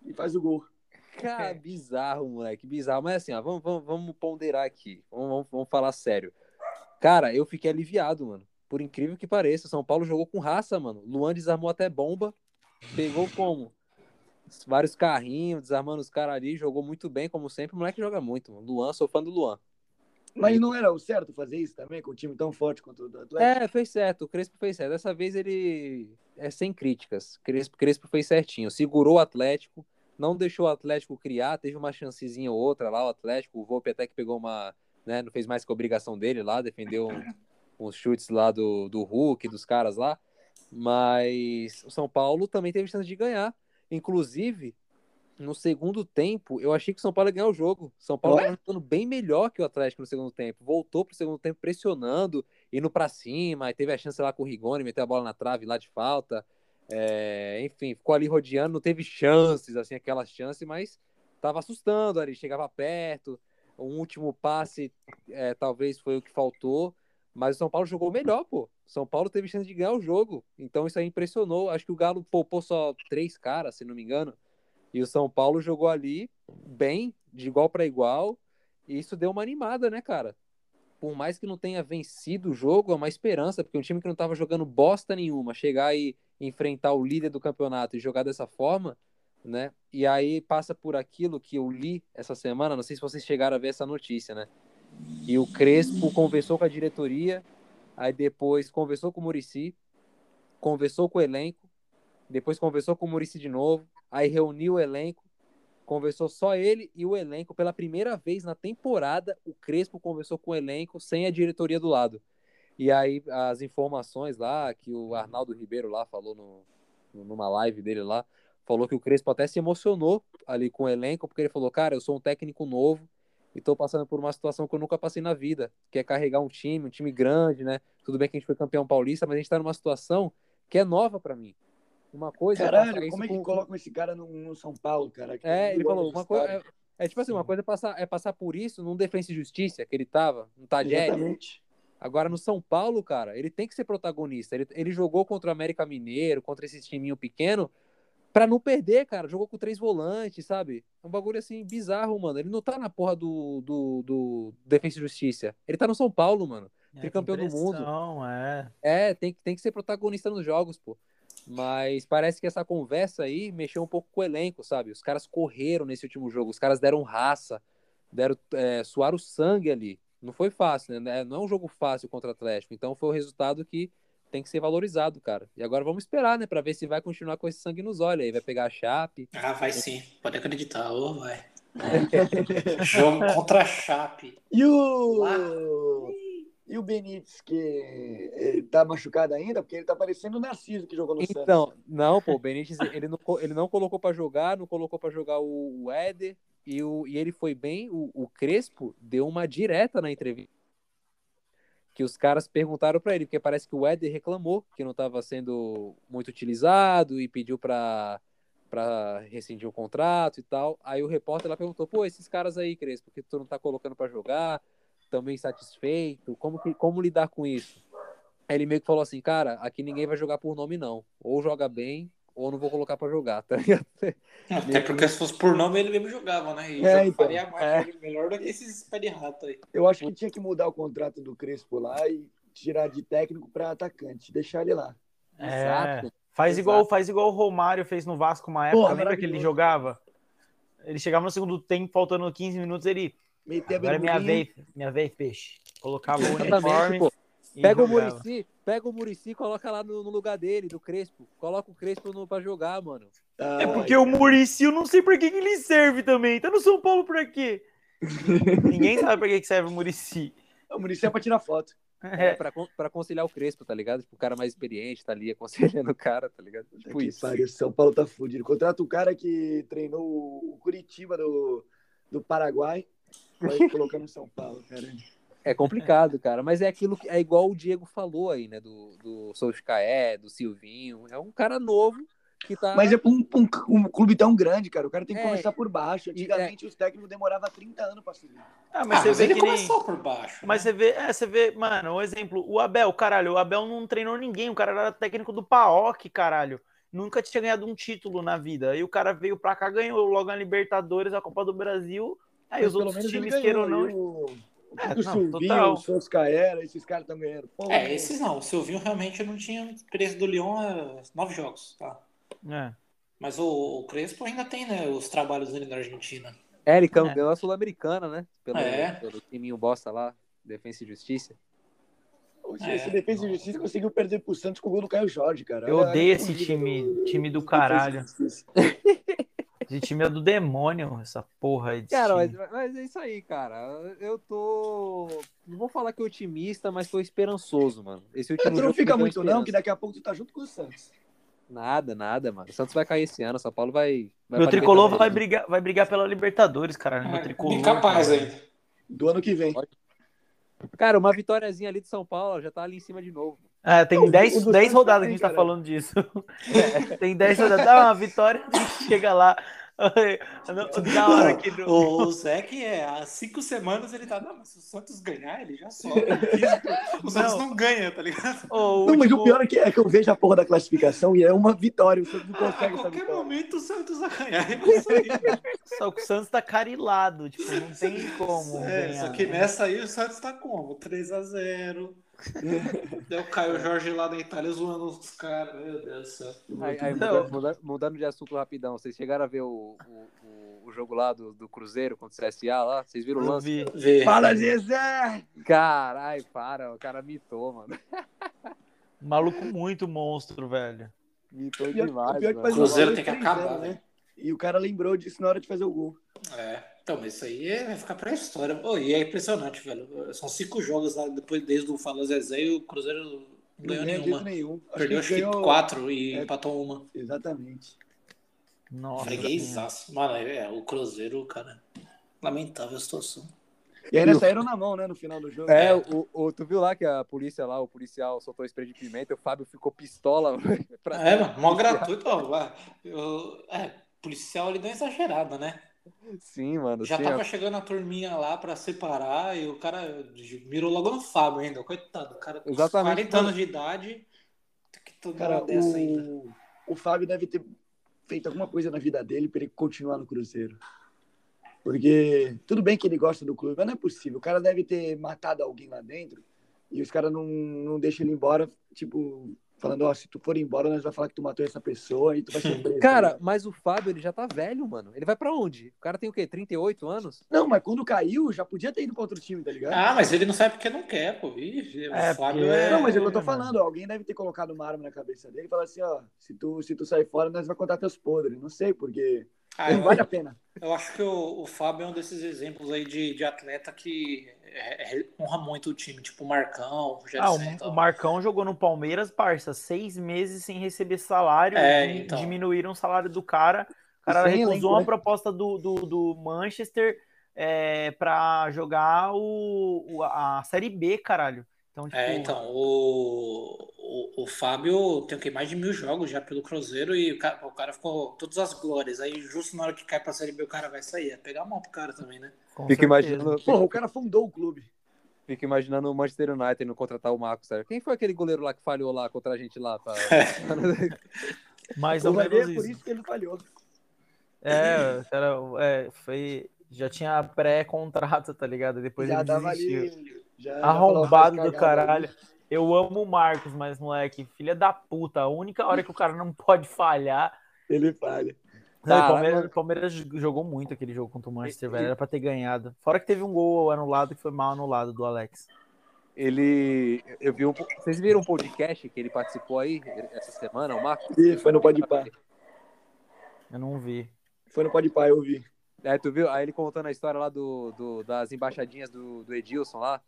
e faz o gol. Cara, bizarro, moleque, bizarro. Mas assim, ó, vamos, vamos, vamos ponderar aqui. Vamos, vamos, vamos falar sério. Cara, eu fiquei aliviado, mano. Por incrível que pareça, São Paulo jogou com raça, mano. Luan desarmou até bomba. Pegou como? Vários carrinhos, desarmando os caras ali. Jogou muito bem, como sempre. O moleque joga muito, mano. Luan, sou fã do Luan. Mas não era o certo fazer isso também, com um time tão forte quanto o do Atlético? É, fez certo. O Crespo fez certo. Dessa vez ele é sem críticas. Crespo, Crespo fez certinho. Segurou o Atlético, não deixou o Atlético criar. Teve uma chancezinha ou outra lá. O Atlético, o Volpe até que pegou uma. Né, não fez mais que a obrigação dele lá, defendeu uns chutes lá do, do Hulk, dos caras lá. Mas o São Paulo também teve chance de ganhar. Inclusive, no segundo tempo, eu achei que o São Paulo ia ganhar o jogo. São Paulo estava jogando bem melhor que o Atlético no segundo tempo. Voltou pro segundo tempo pressionando, indo pra cima, aí teve a chance lá com o Rigoni, meteu a bola na trave lá de falta. É, enfim, ficou ali rodeando, não teve chances, assim, aquelas chances, mas tava assustando ali, chegava perto. O último passe é, talvez foi o que faltou, mas o São Paulo jogou melhor, pô. São Paulo teve chance de ganhar o jogo, então isso aí impressionou. Acho que o Galo poupou só três caras, se não me engano. E o São Paulo jogou ali bem, de igual para igual, e isso deu uma animada, né, cara? Por mais que não tenha vencido o jogo, é uma esperança, porque um time que não tava jogando bosta nenhuma, chegar e enfrentar o líder do campeonato e jogar dessa forma, né? E aí passa por aquilo que eu li essa semana, não sei se vocês chegaram a ver essa notícia, né? E o Crespo conversou com a diretoria, aí depois conversou com o Murici, conversou com o elenco, depois conversou com o Murici de novo, aí reuniu o elenco, conversou só ele e o elenco. Pela primeira vez na temporada, o Crespo conversou com o elenco sem a diretoria do lado. E aí as informações lá, que o Arnaldo Ribeiro lá falou no, numa live dele lá, falou que o Crespo até se emocionou ali com o elenco, porque ele falou, cara, eu sou um técnico novo e tô passando por uma situação que eu nunca passei na vida, que é carregar um time, um time grande, né? Tudo bem que a gente foi campeão paulista, mas a gente tá numa situação que é nova para mim. Uma coisa é Caralho, como é que com- colocam esse cara no, no São Paulo, cara? Que é, ele falou, uma coisa. É, é tipo assim, uma coisa é passar, é passar por isso num Defensa e Justiça, que ele tava, no Tagere. Exatamente. Agora no São Paulo, cara, ele tem que ser protagonista. Ele, ele jogou contra o América Mineiro, contra esse timinho pequeno, pra não perder, cara. Jogou com três volantes, sabe? É um bagulho assim bizarro, mano. Ele não tá na porra do, do, do Defensa e Justiça. Ele tá no São Paulo, mano. Tricampeão do mundo. Não, é. É, tem, que- tem que ser protagonista nos jogos, pô. Mas parece que essa conversa aí mexeu um pouco com o elenco, sabe? Os caras correram nesse último jogo, os caras deram raça, deram, é, suaram sangue ali. Não foi fácil, né? Não é um jogo fácil contra o Atlético. Então foi o resultado que tem que ser valorizado, cara. E agora vamos esperar, né? Pra ver se vai continuar com esse sangue nos olhos aí. Vai pegar a Chape. Ah, vai sim. Pode acreditar. Ô, vai. Jogo contra a Chape. E o. E o Benítez, que eh, tá machucado ainda, porque ele tá parecendo o Narciso que jogou no Santos. Então, não, pô, o Benítez, ele não, ele não colocou pra jogar, não colocou pra jogar o, o Éder, e, o, e ele foi bem. O, o Crespo deu uma direta na entrevista. Que os caras perguntaram pra ele, porque parece que o Éder reclamou que não estava sendo muito utilizado e pediu pra, pra rescindir o contrato e tal. Aí o repórter lá perguntou: pô, esses caras aí, Crespo, que tu não tá colocando pra jogar, também insatisfeito, como, que, como lidar com isso? Aí ele meio que falou assim, cara, aqui ninguém vai jogar por nome, não. Ou joga bem, ou não vou colocar pra jogar, tá ligado? Até porque se fosse por nome, ele mesmo jogava, né? E É, então. faria mais É. melhor do que esses pé de rato aí. Eu acho que tinha que mudar o contrato do Crespo lá e tirar de técnico para atacante, deixar ele lá. É. Faz igual, faz igual o Romário fez no Vasco uma época. Porra, Lembra que ele jogava? Ele chegava no segundo tempo, faltando 15 minutos, ele. Meter a Agora é minha vez, minha vez, peixe. Colocava o uniforme. pô. Pega o. Murici, pega o Murici e coloca lá no, no lugar dele, do Crespo. Coloca o Crespo no, pra jogar, mano. É porque o Murici, eu não sei pra que, que ele serve também. Tá no São Paulo pra quê? Ninguém sabe pra que, que serve o Murici. O Muricy é pra tirar foto. É, É, pra, pra conciliar o Crespo, tá ligado? Tipo, o cara mais experiente tá ali aconselhando o cara, tá ligado? Tipo Que isso. pariu, São Paulo tá fudido. Contrata o cara que treinou o Curitiba do, do Paraguai, vai colocar no São Paulo, cara. É complicado, cara. Mas é aquilo que é igual o Diego falou aí, né? Do, do Solskjaer, do Silvinho. É um cara novo que tá. Mas é pra um, um- um clube tão grande, cara. O cara tem que É. começar por baixo. Antigamente os técnicos demoravam 30 anos pra subir. Ah, Mas, mas ah, você mas vê ele que nem... começou por baixo. Mas né? você vê, é, você vê, mano, um exemplo, o Abel, caralho, o Abel não treinou ninguém, o cara era técnico do PAOK, caralho. Nunca tinha ganhado um título na vida. Aí o cara veio pra cá, ganhou logo a Libertadores, a Copa do Brasil. Aí Mas os outros times, queiram ou não. e o, É, o não, Silvinho, total. o Soscaera, esses caras estão ganhando. Pô, É, esses não. O Silvinho realmente não tinha experiência do Lyon há nove jogos, tá? É. Mas o, o Crespo ainda tem, né, os trabalhos dele na Argentina. É, ele campeão a Sul-Americana, né? Pelo, É. pelo timinho bosta lá, Defensa e Justiça. Esse É, Defesa e. Justiça conseguiu perder pro Santos com o gol do Caio Jorge, cara. Eu odeio esse time- time do Defesa caralho. Esse time é do demônio, essa porra aí. desse Cara, mas, mas é isso aí, cara. Eu tô. Não vou falar que é otimista, mas tô esperançoso, mano. Esse último Tu não fica muito, não, que daqui a pouco tu tá junto com o Santos. Nada, nada, mano. O Santos vai cair esse ano, São Paulo vai. vai Meu tricolor vai brigar, vai brigar pela Libertadores, caralho. Meu É, tricolor. incapaz cara. ainda. Do ano que vem. Cara, uma vitóriazinha ali de São Paulo já tá ali em cima de novo. É, tem O- 10 o do 10 Santos rodadas que a gente tá cara. falando disso. tem 10 rodadas. Dá uma vitória, a gente chega lá. Da hora que no- O, o Zeke, é, há cinco semanas ele tá. Não, mas se o Santos ganhar, ele já sobe. o Santos não, ganha, tá ligado? O Não, mas o pior é que, é que eu vejo a porra da classificação e é uma vitória. O Santos não A consegue essa qualquer vitória. momento o Santos vai ganhar. É. Só que o Santos tá carilado, tipo, não tem como É, ganhar. só que nessa aí o Santos tá como? 3x0. Daí o Caio Jorge lá da Itália zoando os caras. Meu Deus do céu. Aí, aí, mudando, mudando- mudando de assunto rapidão, vocês chegaram a ver o, o, o- o jogo lá do, do Cruzeiro contra o CSA lá? Vocês viram o lance? vi. Vê. Fala, Zezé! Caralho, para, o cara mitou, mano. Maluco muito monstro, velho. Mitou Pior- demais, o pior que mano. Cruzeiro tem que de 3-0, acabar, né? E o cara lembrou disso na hora de fazer o gol. É, então, mas isso aí é- vai ficar pra história. Pô, e é impressionante, velho. São cinco jogos lá depois desde o Fala Zezé e o Cruzeiro não Não ganhou nenhuma. nenhum. Acho Perdeu acho que ganhou- quatro e É. empatou uma. Exatamente. Nossa. Freguesaço. Mano, é, o Cruzeiro, cara. Lamentável a situação. E ainda saíram na mão, né, no final do jogo. É, É. o, o- tu viu lá que a polícia lá, o policial soltou spray de pimenta, o Fábio ficou pistola. pra- É, mano, mó gratuito. Ó. Eu- é, policial ele deu uma exagerada, né? Sim, mano. Já sim, tava ó. chegando a turminha lá pra separar e o cara mirou logo no Fábio ainda. Coitado, o cara com Exatamente. 40 anos de idade. Tem que Cara, uma dessa ainda. o... o Fábio deve ter feito alguma coisa na vida dele para ele continuar no Cruzeiro. Porque tudo bem que ele gosta do clube, mas não é possível. O cara deve ter matado alguém lá dentro e os caras não, não deixam ele embora, tipo, falando, ó, se tu for embora, nós vamos falar que tu matou essa pessoa e tu vai ser preso. Cara, mas o Fábio, ele já tá velho, mano. Ele vai pra onde? O cara tem o quê? 38 anos? Não, mas quando caiu, já podia ter ido para outro time, tá ligado? Ah, mas ele não sabe porque não quer, pô. Ih, É, o Fábio porque- é. Não, mas é o que eu tô mano. falando. Alguém deve ter colocado uma arma na cabeça dele e falar assim, ó, se tu, se tu sair fora, nós vamos contar teus podres. Não sei, porque Ah, eu, vale a pena. eu acho que o, o Fábio é um desses exemplos aí de, de atleta que é- é- honra muito o time, tipo o Marcão, o Ah, o, o Marcão jogou no Palmeiras, parça, seis meses sem receber salário. É, então. Diminuíram o salário do cara. O cara sem recusou uma né? proposta do, do, do Manchester é, pra jogar o, o- a Série B, caralho. Então, tipo, É, então, o, o, Fábio tem o que mais de mil jogos já pelo Cruzeiro e o cara, o cara ficou todas as glórias. Aí, justo na hora que cai pra Série B, o cara vai sair. É pegar a mão pro cara também, né? com Fica certeza. imaginando, Porra, o cara fundou o clube. fica imaginando o Manchester United não contratar o Marcos, sério. Quem foi aquele goleiro lá que falhou lá contra a gente lá? Pra... Mais ou Vai ver, menos é por isso. isso que ele falhou. É, era, é, foi. Já tinha pré-contrato, tá ligado? Depois já ele desistiu. ali. Já, Arrombado do caralho. ali. Eu amo o Marcos, mas, moleque, filha da puta. A única hora que o cara não pode falhar. Ele falha. Não, o Palmeiras, Palmeiras jogou muito aquele jogo contra o Manchester, velho. Era pra ter ganhado. Fora que teve um gol anulado que foi mal anulado do Alex. Ele. Eu vi um. Vocês viram um podcast que ele participou aí essa semana, o Marcos? Ih, foi no Pode Pá. Eu não vi. Foi no Pode Pá, eu vi. É, tu viu? Aí ele contando a história lá do, do- das embaixadinhas do, do Edilson lá.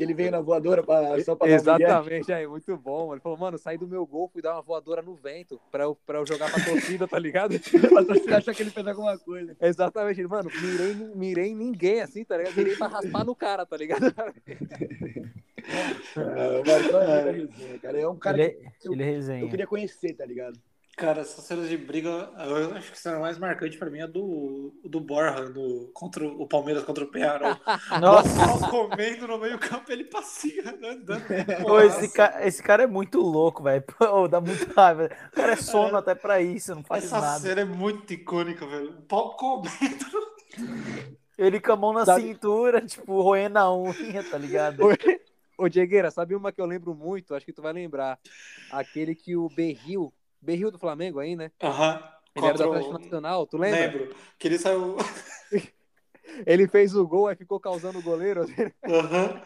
Que ele veio na voadora pra, só pra um. Exatamente, aí, muito bom. Ele falou, mano, saí do meu gol, fui dar uma voadora no vento pra eu, pra eu jogar pra torcida, tá ligado? Pra você achar que ele fez alguma coisa. Exatamente, ele, mano, mirei, mirei em ninguém assim, tá ligado? Mirei pra raspar no cara, tá ligado? O Marcão é resenha, cara. É um cara ele, que é- ele é eu resenha. queria conhecer, tá ligado? Cara, essas cenas de briga, eu acho que a cena mais marcante pra mim é do, do Borja no, contra o Palmeiras contra o Pearol. Nossa, comendo no meio campo, ele passeia, andando. pô, esse, ca- esse cara é muito louco, velho. Dá muita raiva. O cara é sono até pra isso, não faz Essa nada. cena é muito icônica, velho. O pau comendo. Ele com a mão na Sabe- cintura, tipo, roendo a unha, tá ligado? Ô, Diegueira, sabe uma que eu lembro muito? Acho que tu vai lembrar. Aquele que o Berril, Berril do Flamengo aí, né? Aham. Ele era do o- Atlético Nacional, tu lembra? Lembro. Que ele saiu. Ele fez o gol, aí ficou causando o goleiro. Aham.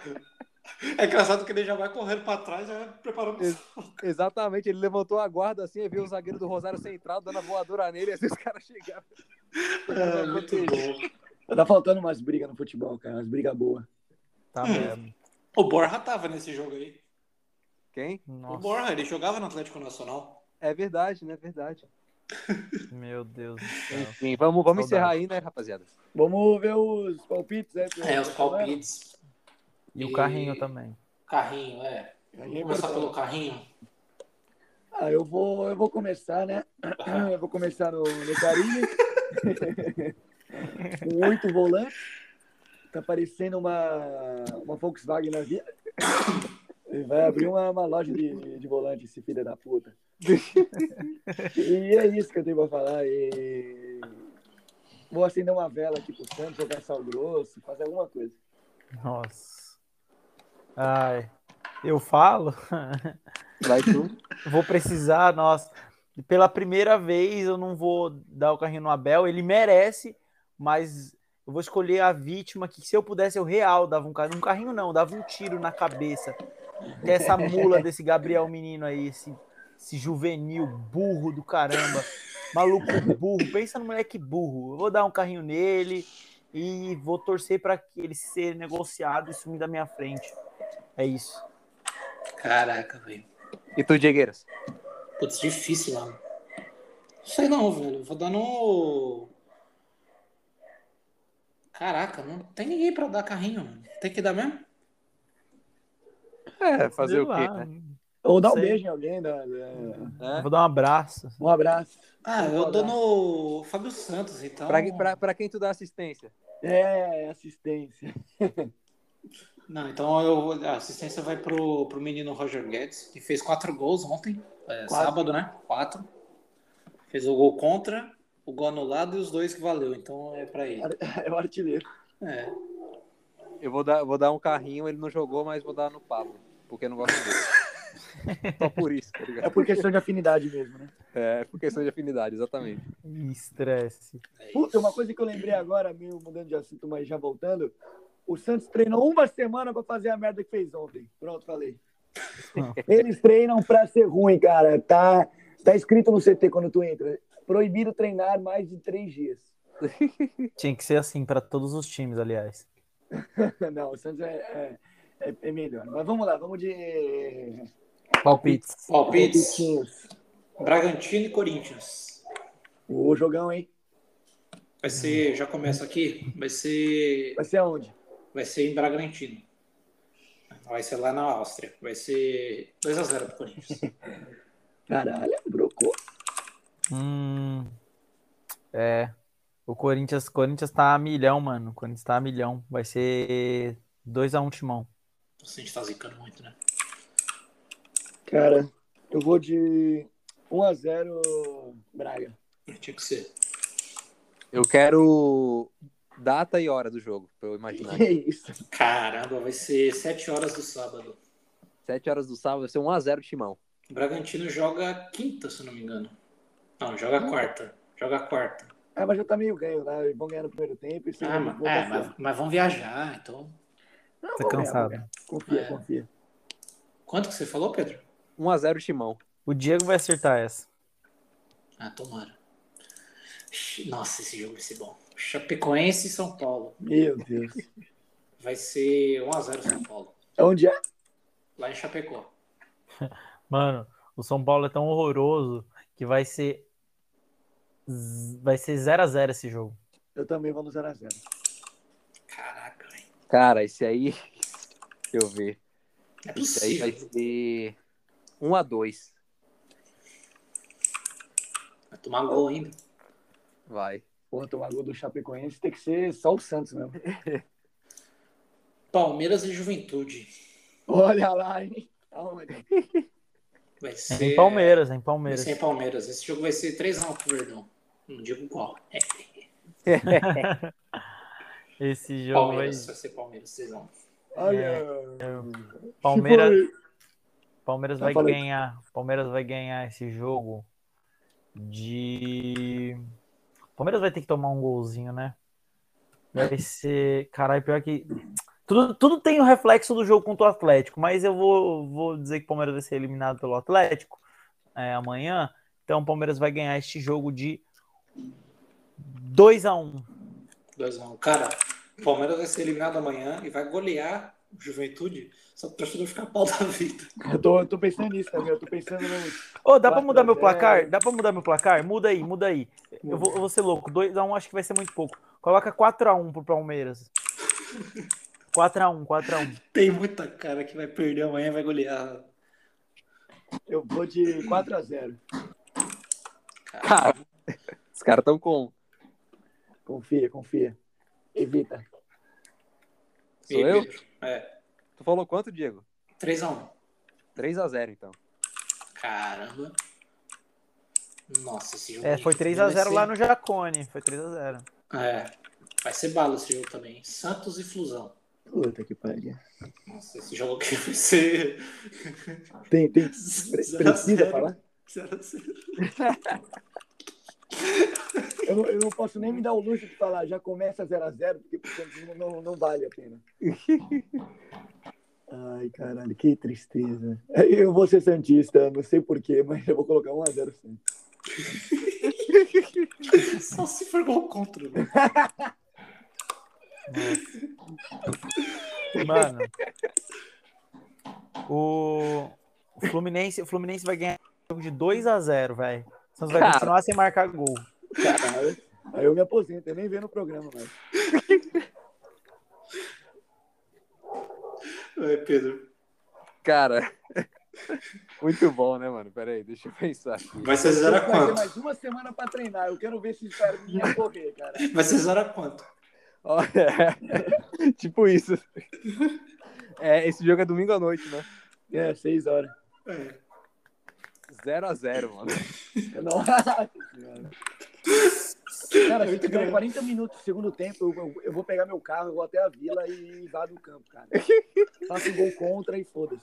É engraçado que ele já vai correndo pra trás, já vai preparando. Ex- Exatamente, ele levantou a guarda assim, e viu o zagueiro do Rosário Central dando a voadora nele, e assim os caras chegaram. É, muito bom. Tá faltando umas brigas no futebol, cara. Umas brigas boas. Tá mesmo. O Borja tava nesse jogo aí. Quem? O Nossa, Borja, ele jogava no Atlético Nacional. É verdade, né? Verdade. meu Deus do céu. Enfim, vamos, vamos Saudade. encerrar aí, né, rapaziada? Vamos ver os palpites, né? É, os palpites. E o carrinho também. Carrinho, é. Vamos começar pelo carrinho. Ah, eu vou, eu vou começar, né? Eu vou começar no, no carinho. Com oito volantes. Tá parecendo uma, uma Volkswagen na vida. Ele vai abrir uma, uma loja de, de volante, esse filho da puta. E é isso que eu tenho pra falar. E... Vou acender uma vela aqui pro Santos, jogar sal grosso, fazer alguma coisa. Nossa. Ai, eu falo, Vai tu. vou precisar, nossa. Pela primeira vez eu não vou dar o carrinho no Abel, ele merece, mas eu vou escolher a vítima que se eu pudesse eu real dava um carrinho, um carrinho não, dava um tiro na cabeça. Que é essa mula desse Gabriel menino aí, esse, esse juvenil burro do caramba. Maluco burro, pensa no moleque burro. Eu vou dar um carrinho nele e vou torcer para que ele ser negociado e sumir da minha frente. É isso. Caraca, velho. E tu, Diegueiras? Putz, difícil, mano. Não sei não, velho. Vou dar no. Caraca, não tem ninguém pra dar carrinho, mano. Tem que dar mesmo? É, fazer Sei o quê, lá, né? Ou dar um Sei. beijo em alguém. dá- É. Vou dar um abraço. Um abraço. Ah, eu dou no Fábio Santos, então. Pra, pra, pra quem tu dá assistência? É, assistência. Não, então eu, a assistência vai pro, pro menino Roger Guedes, que fez quatro gols ontem, é, Quatro. sábado, né? Quatro. Fez o gol contra, o gol anulado e os dois que valeu. Então é pra ele. É o artilheiro. É. Eu vou dar, vou dar um carrinho, ele não jogou, mas vou dar no Pablo, porque eu não gosto dele. Só por isso, tá É ligado? por questão de afinidade mesmo, né? É, por questão de afinidade, exatamente. Estresse. é Puta, uma coisa que eu lembrei agora, meio mudando de assunto, mas já voltando. O Santos treinou uma semana pra fazer a merda que fez ontem. Pronto, falei. Eles treinam pra ser ruim, cara. Tá, tá escrito no CT quando tu entra. Proibido treinar mais de três dias. Tinha que ser assim para todos os times, aliás. Não, o Santos é, é, é- é melhor. Mas vamos lá, vamos de. Palpites. Palpites: Palpitinhos. Bragantino e Corinthians. O jogão, hein? Vai ser, já começa aqui, vai ser, Vai ser aonde? vai ser em Bragantino. Vai ser lá na Áustria. Vai ser 2x0 pro Corinthians. Caralho, brocou. Hum, é. O Corinthians, Corinthians tá a milhão, mano. O Corinthians tá a milhão. Vai ser 2x1 Timão. A gente tá zicando muito, né? Cara, eu vou de 1x0 Braga. Tinha que ser. Eu quero data e hora do jogo, pra eu imaginar. Que isso? Caramba, vai ser 7 horas do sábado. 7 horas do sábado vai ser 1x0 Timão. O Bragantino joga quinta, se eu não me engano. Não, joga quarta. Joga quarta. Ah, mas já tá meio ganho. Eles vão ganhar no primeiro tempo. E Ah, mas, é, mas, mas vão viajar, então. Não, Tá cansado. ganhar. Confia, É. confia. Quanto que você falou, Pedro? 1x0 Timão. O Diego vai acertar essa. Ah, tomara. Nossa, esse jogo vai ser bom. Chapecoense e São Paulo. Meu Deus. Vai ser 1x0 São Paulo. Onde é? Lá em Chapecó. Mano, o São Paulo é tão horroroso que vai ser. Vai ser 0x0 esse jogo. Eu também vou no 0x0. Cara, esse aí. Deixa eu ver. É Esse aí vai ser 1x2. Tomar gol ainda. Vai. Porra, tomar gol do Chapecoense tem que ser só o Santos mesmo. Palmeiras e Juventude. Olha lá, hein? Aonde? Vai É ser. em Palmeiras, em Vai Palmeiras. ser em Palmeiras. Esse jogo vai ser 3x1 pro Verdão. Não digo qual. É, Esse jogo vai. Palmeiras. Vai ser Palmeiras 3x1. Olha. Palmeiras, Palmeiras Tá vai ganhar. Palmeiras vai ganhar esse jogo de. Palmeiras vai ter que tomar um golzinho, né? Vai ser. Caralho, pior que. Tudo, tudo tem o reflexo do jogo contra o Atlético, mas eu vou, vou dizer que o Palmeiras vai ser eliminado pelo Atlético é, amanhã. Então o Palmeiras vai ganhar este jogo de 2 a 1 2x1. Cara, o Palmeiras vai ser eliminado amanhã e vai golear o Juventude. Só pro torcedor ficar pau da vida. Eu tô, eu tô pensando nisso também. Eu tô pensando no. Ô, dá pra 4 mudar meu 0. placar? Dá pra mudar meu placar? Muda aí, muda aí. Eu vou, eu vou ser louco. 2x1 acho que vai ser muito pouco. Coloca 4x1 pro Palmeiras. 4x1, 4x1. Tem muita cara que vai perder amanhã e vai golear. Eu vou de 4x0. Cara, os caras estão com. Confia, confia. Evita. Sou eu? É. Tu falou quanto, Diego? 3x1. 3x0, então. Caramba. Nossa, esse jogo. É, aí foi vai 3x0 ser- lá no Jacone. Foi 3x0. É. Vai ser bala esse jogo também. Santos e Flusão. Puta que pariu. Nossa, esse jogo aqui vai ser. Tem, tem. Precisa falar? Zero a zero. Eu não, eu não posso nem me dar o luxo de falar, já começa 0x0, porque pro Santos não, não, não vale a pena. Ai, caralho, que tristeza. Eu vou ser Santista, não sei porquê, mas eu vou colocar 1x0 Santos. Só se for gol contra. né? Mano. O o Fluminense, o Fluminense vai ganhar de 2x0, velho. Santos vai continuar sem marcar gol. Caralho. Aí eu me aposento, eu nem vejo no programa mais. Vai, Pedro. Cara. Muito bom, né, mano? Pera aí, deixa eu pensar aqui. Vai ser zero a quanto? mais uma semana pra treinar. Eu quero ver se caras iam correr, cara. Vai ser zero a quanto? Olha, tipo isso. É, esse jogo é domingo à noite, né? É, 6 horas. É. 0x0, mano. Nossa senhora. Cara, se Muito tiver grande. 40 minutos do segundo tempo, eu, eu- eu vou pegar meu carro, eu vou até a vila e invado o campo, cara. Faço um gol contra e foda-se.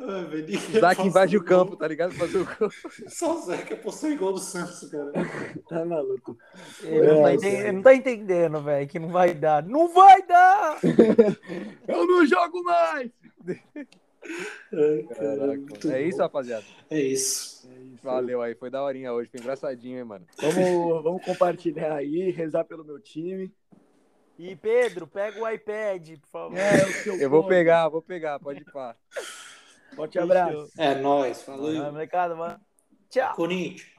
Ai, velho, ninguém O Zac invade o campo, tá ligado? Fazer o gol. Só o Zac em gol do Santos, cara. Tá maluco. Ele não, tá É, cara. não tá entendendo, velho, que não vai dar. Não vai dar! Eu não jogo mais! Ai, Caraca, cara, mano. muito É isso, rapaziada. É isso. Valeu aí, foi daorinha hoje, foi engraçadinho, hein, mano. Vamos, vamos compartilhar aí, rezar pelo meu time. E Pedro, pega o iPad, por favor. É, o seu Eu vou pegar, vou pegar, pode ir pá. Forte abraço. É nóis. Falou. Molecada, mano. Tchau. Corinthians.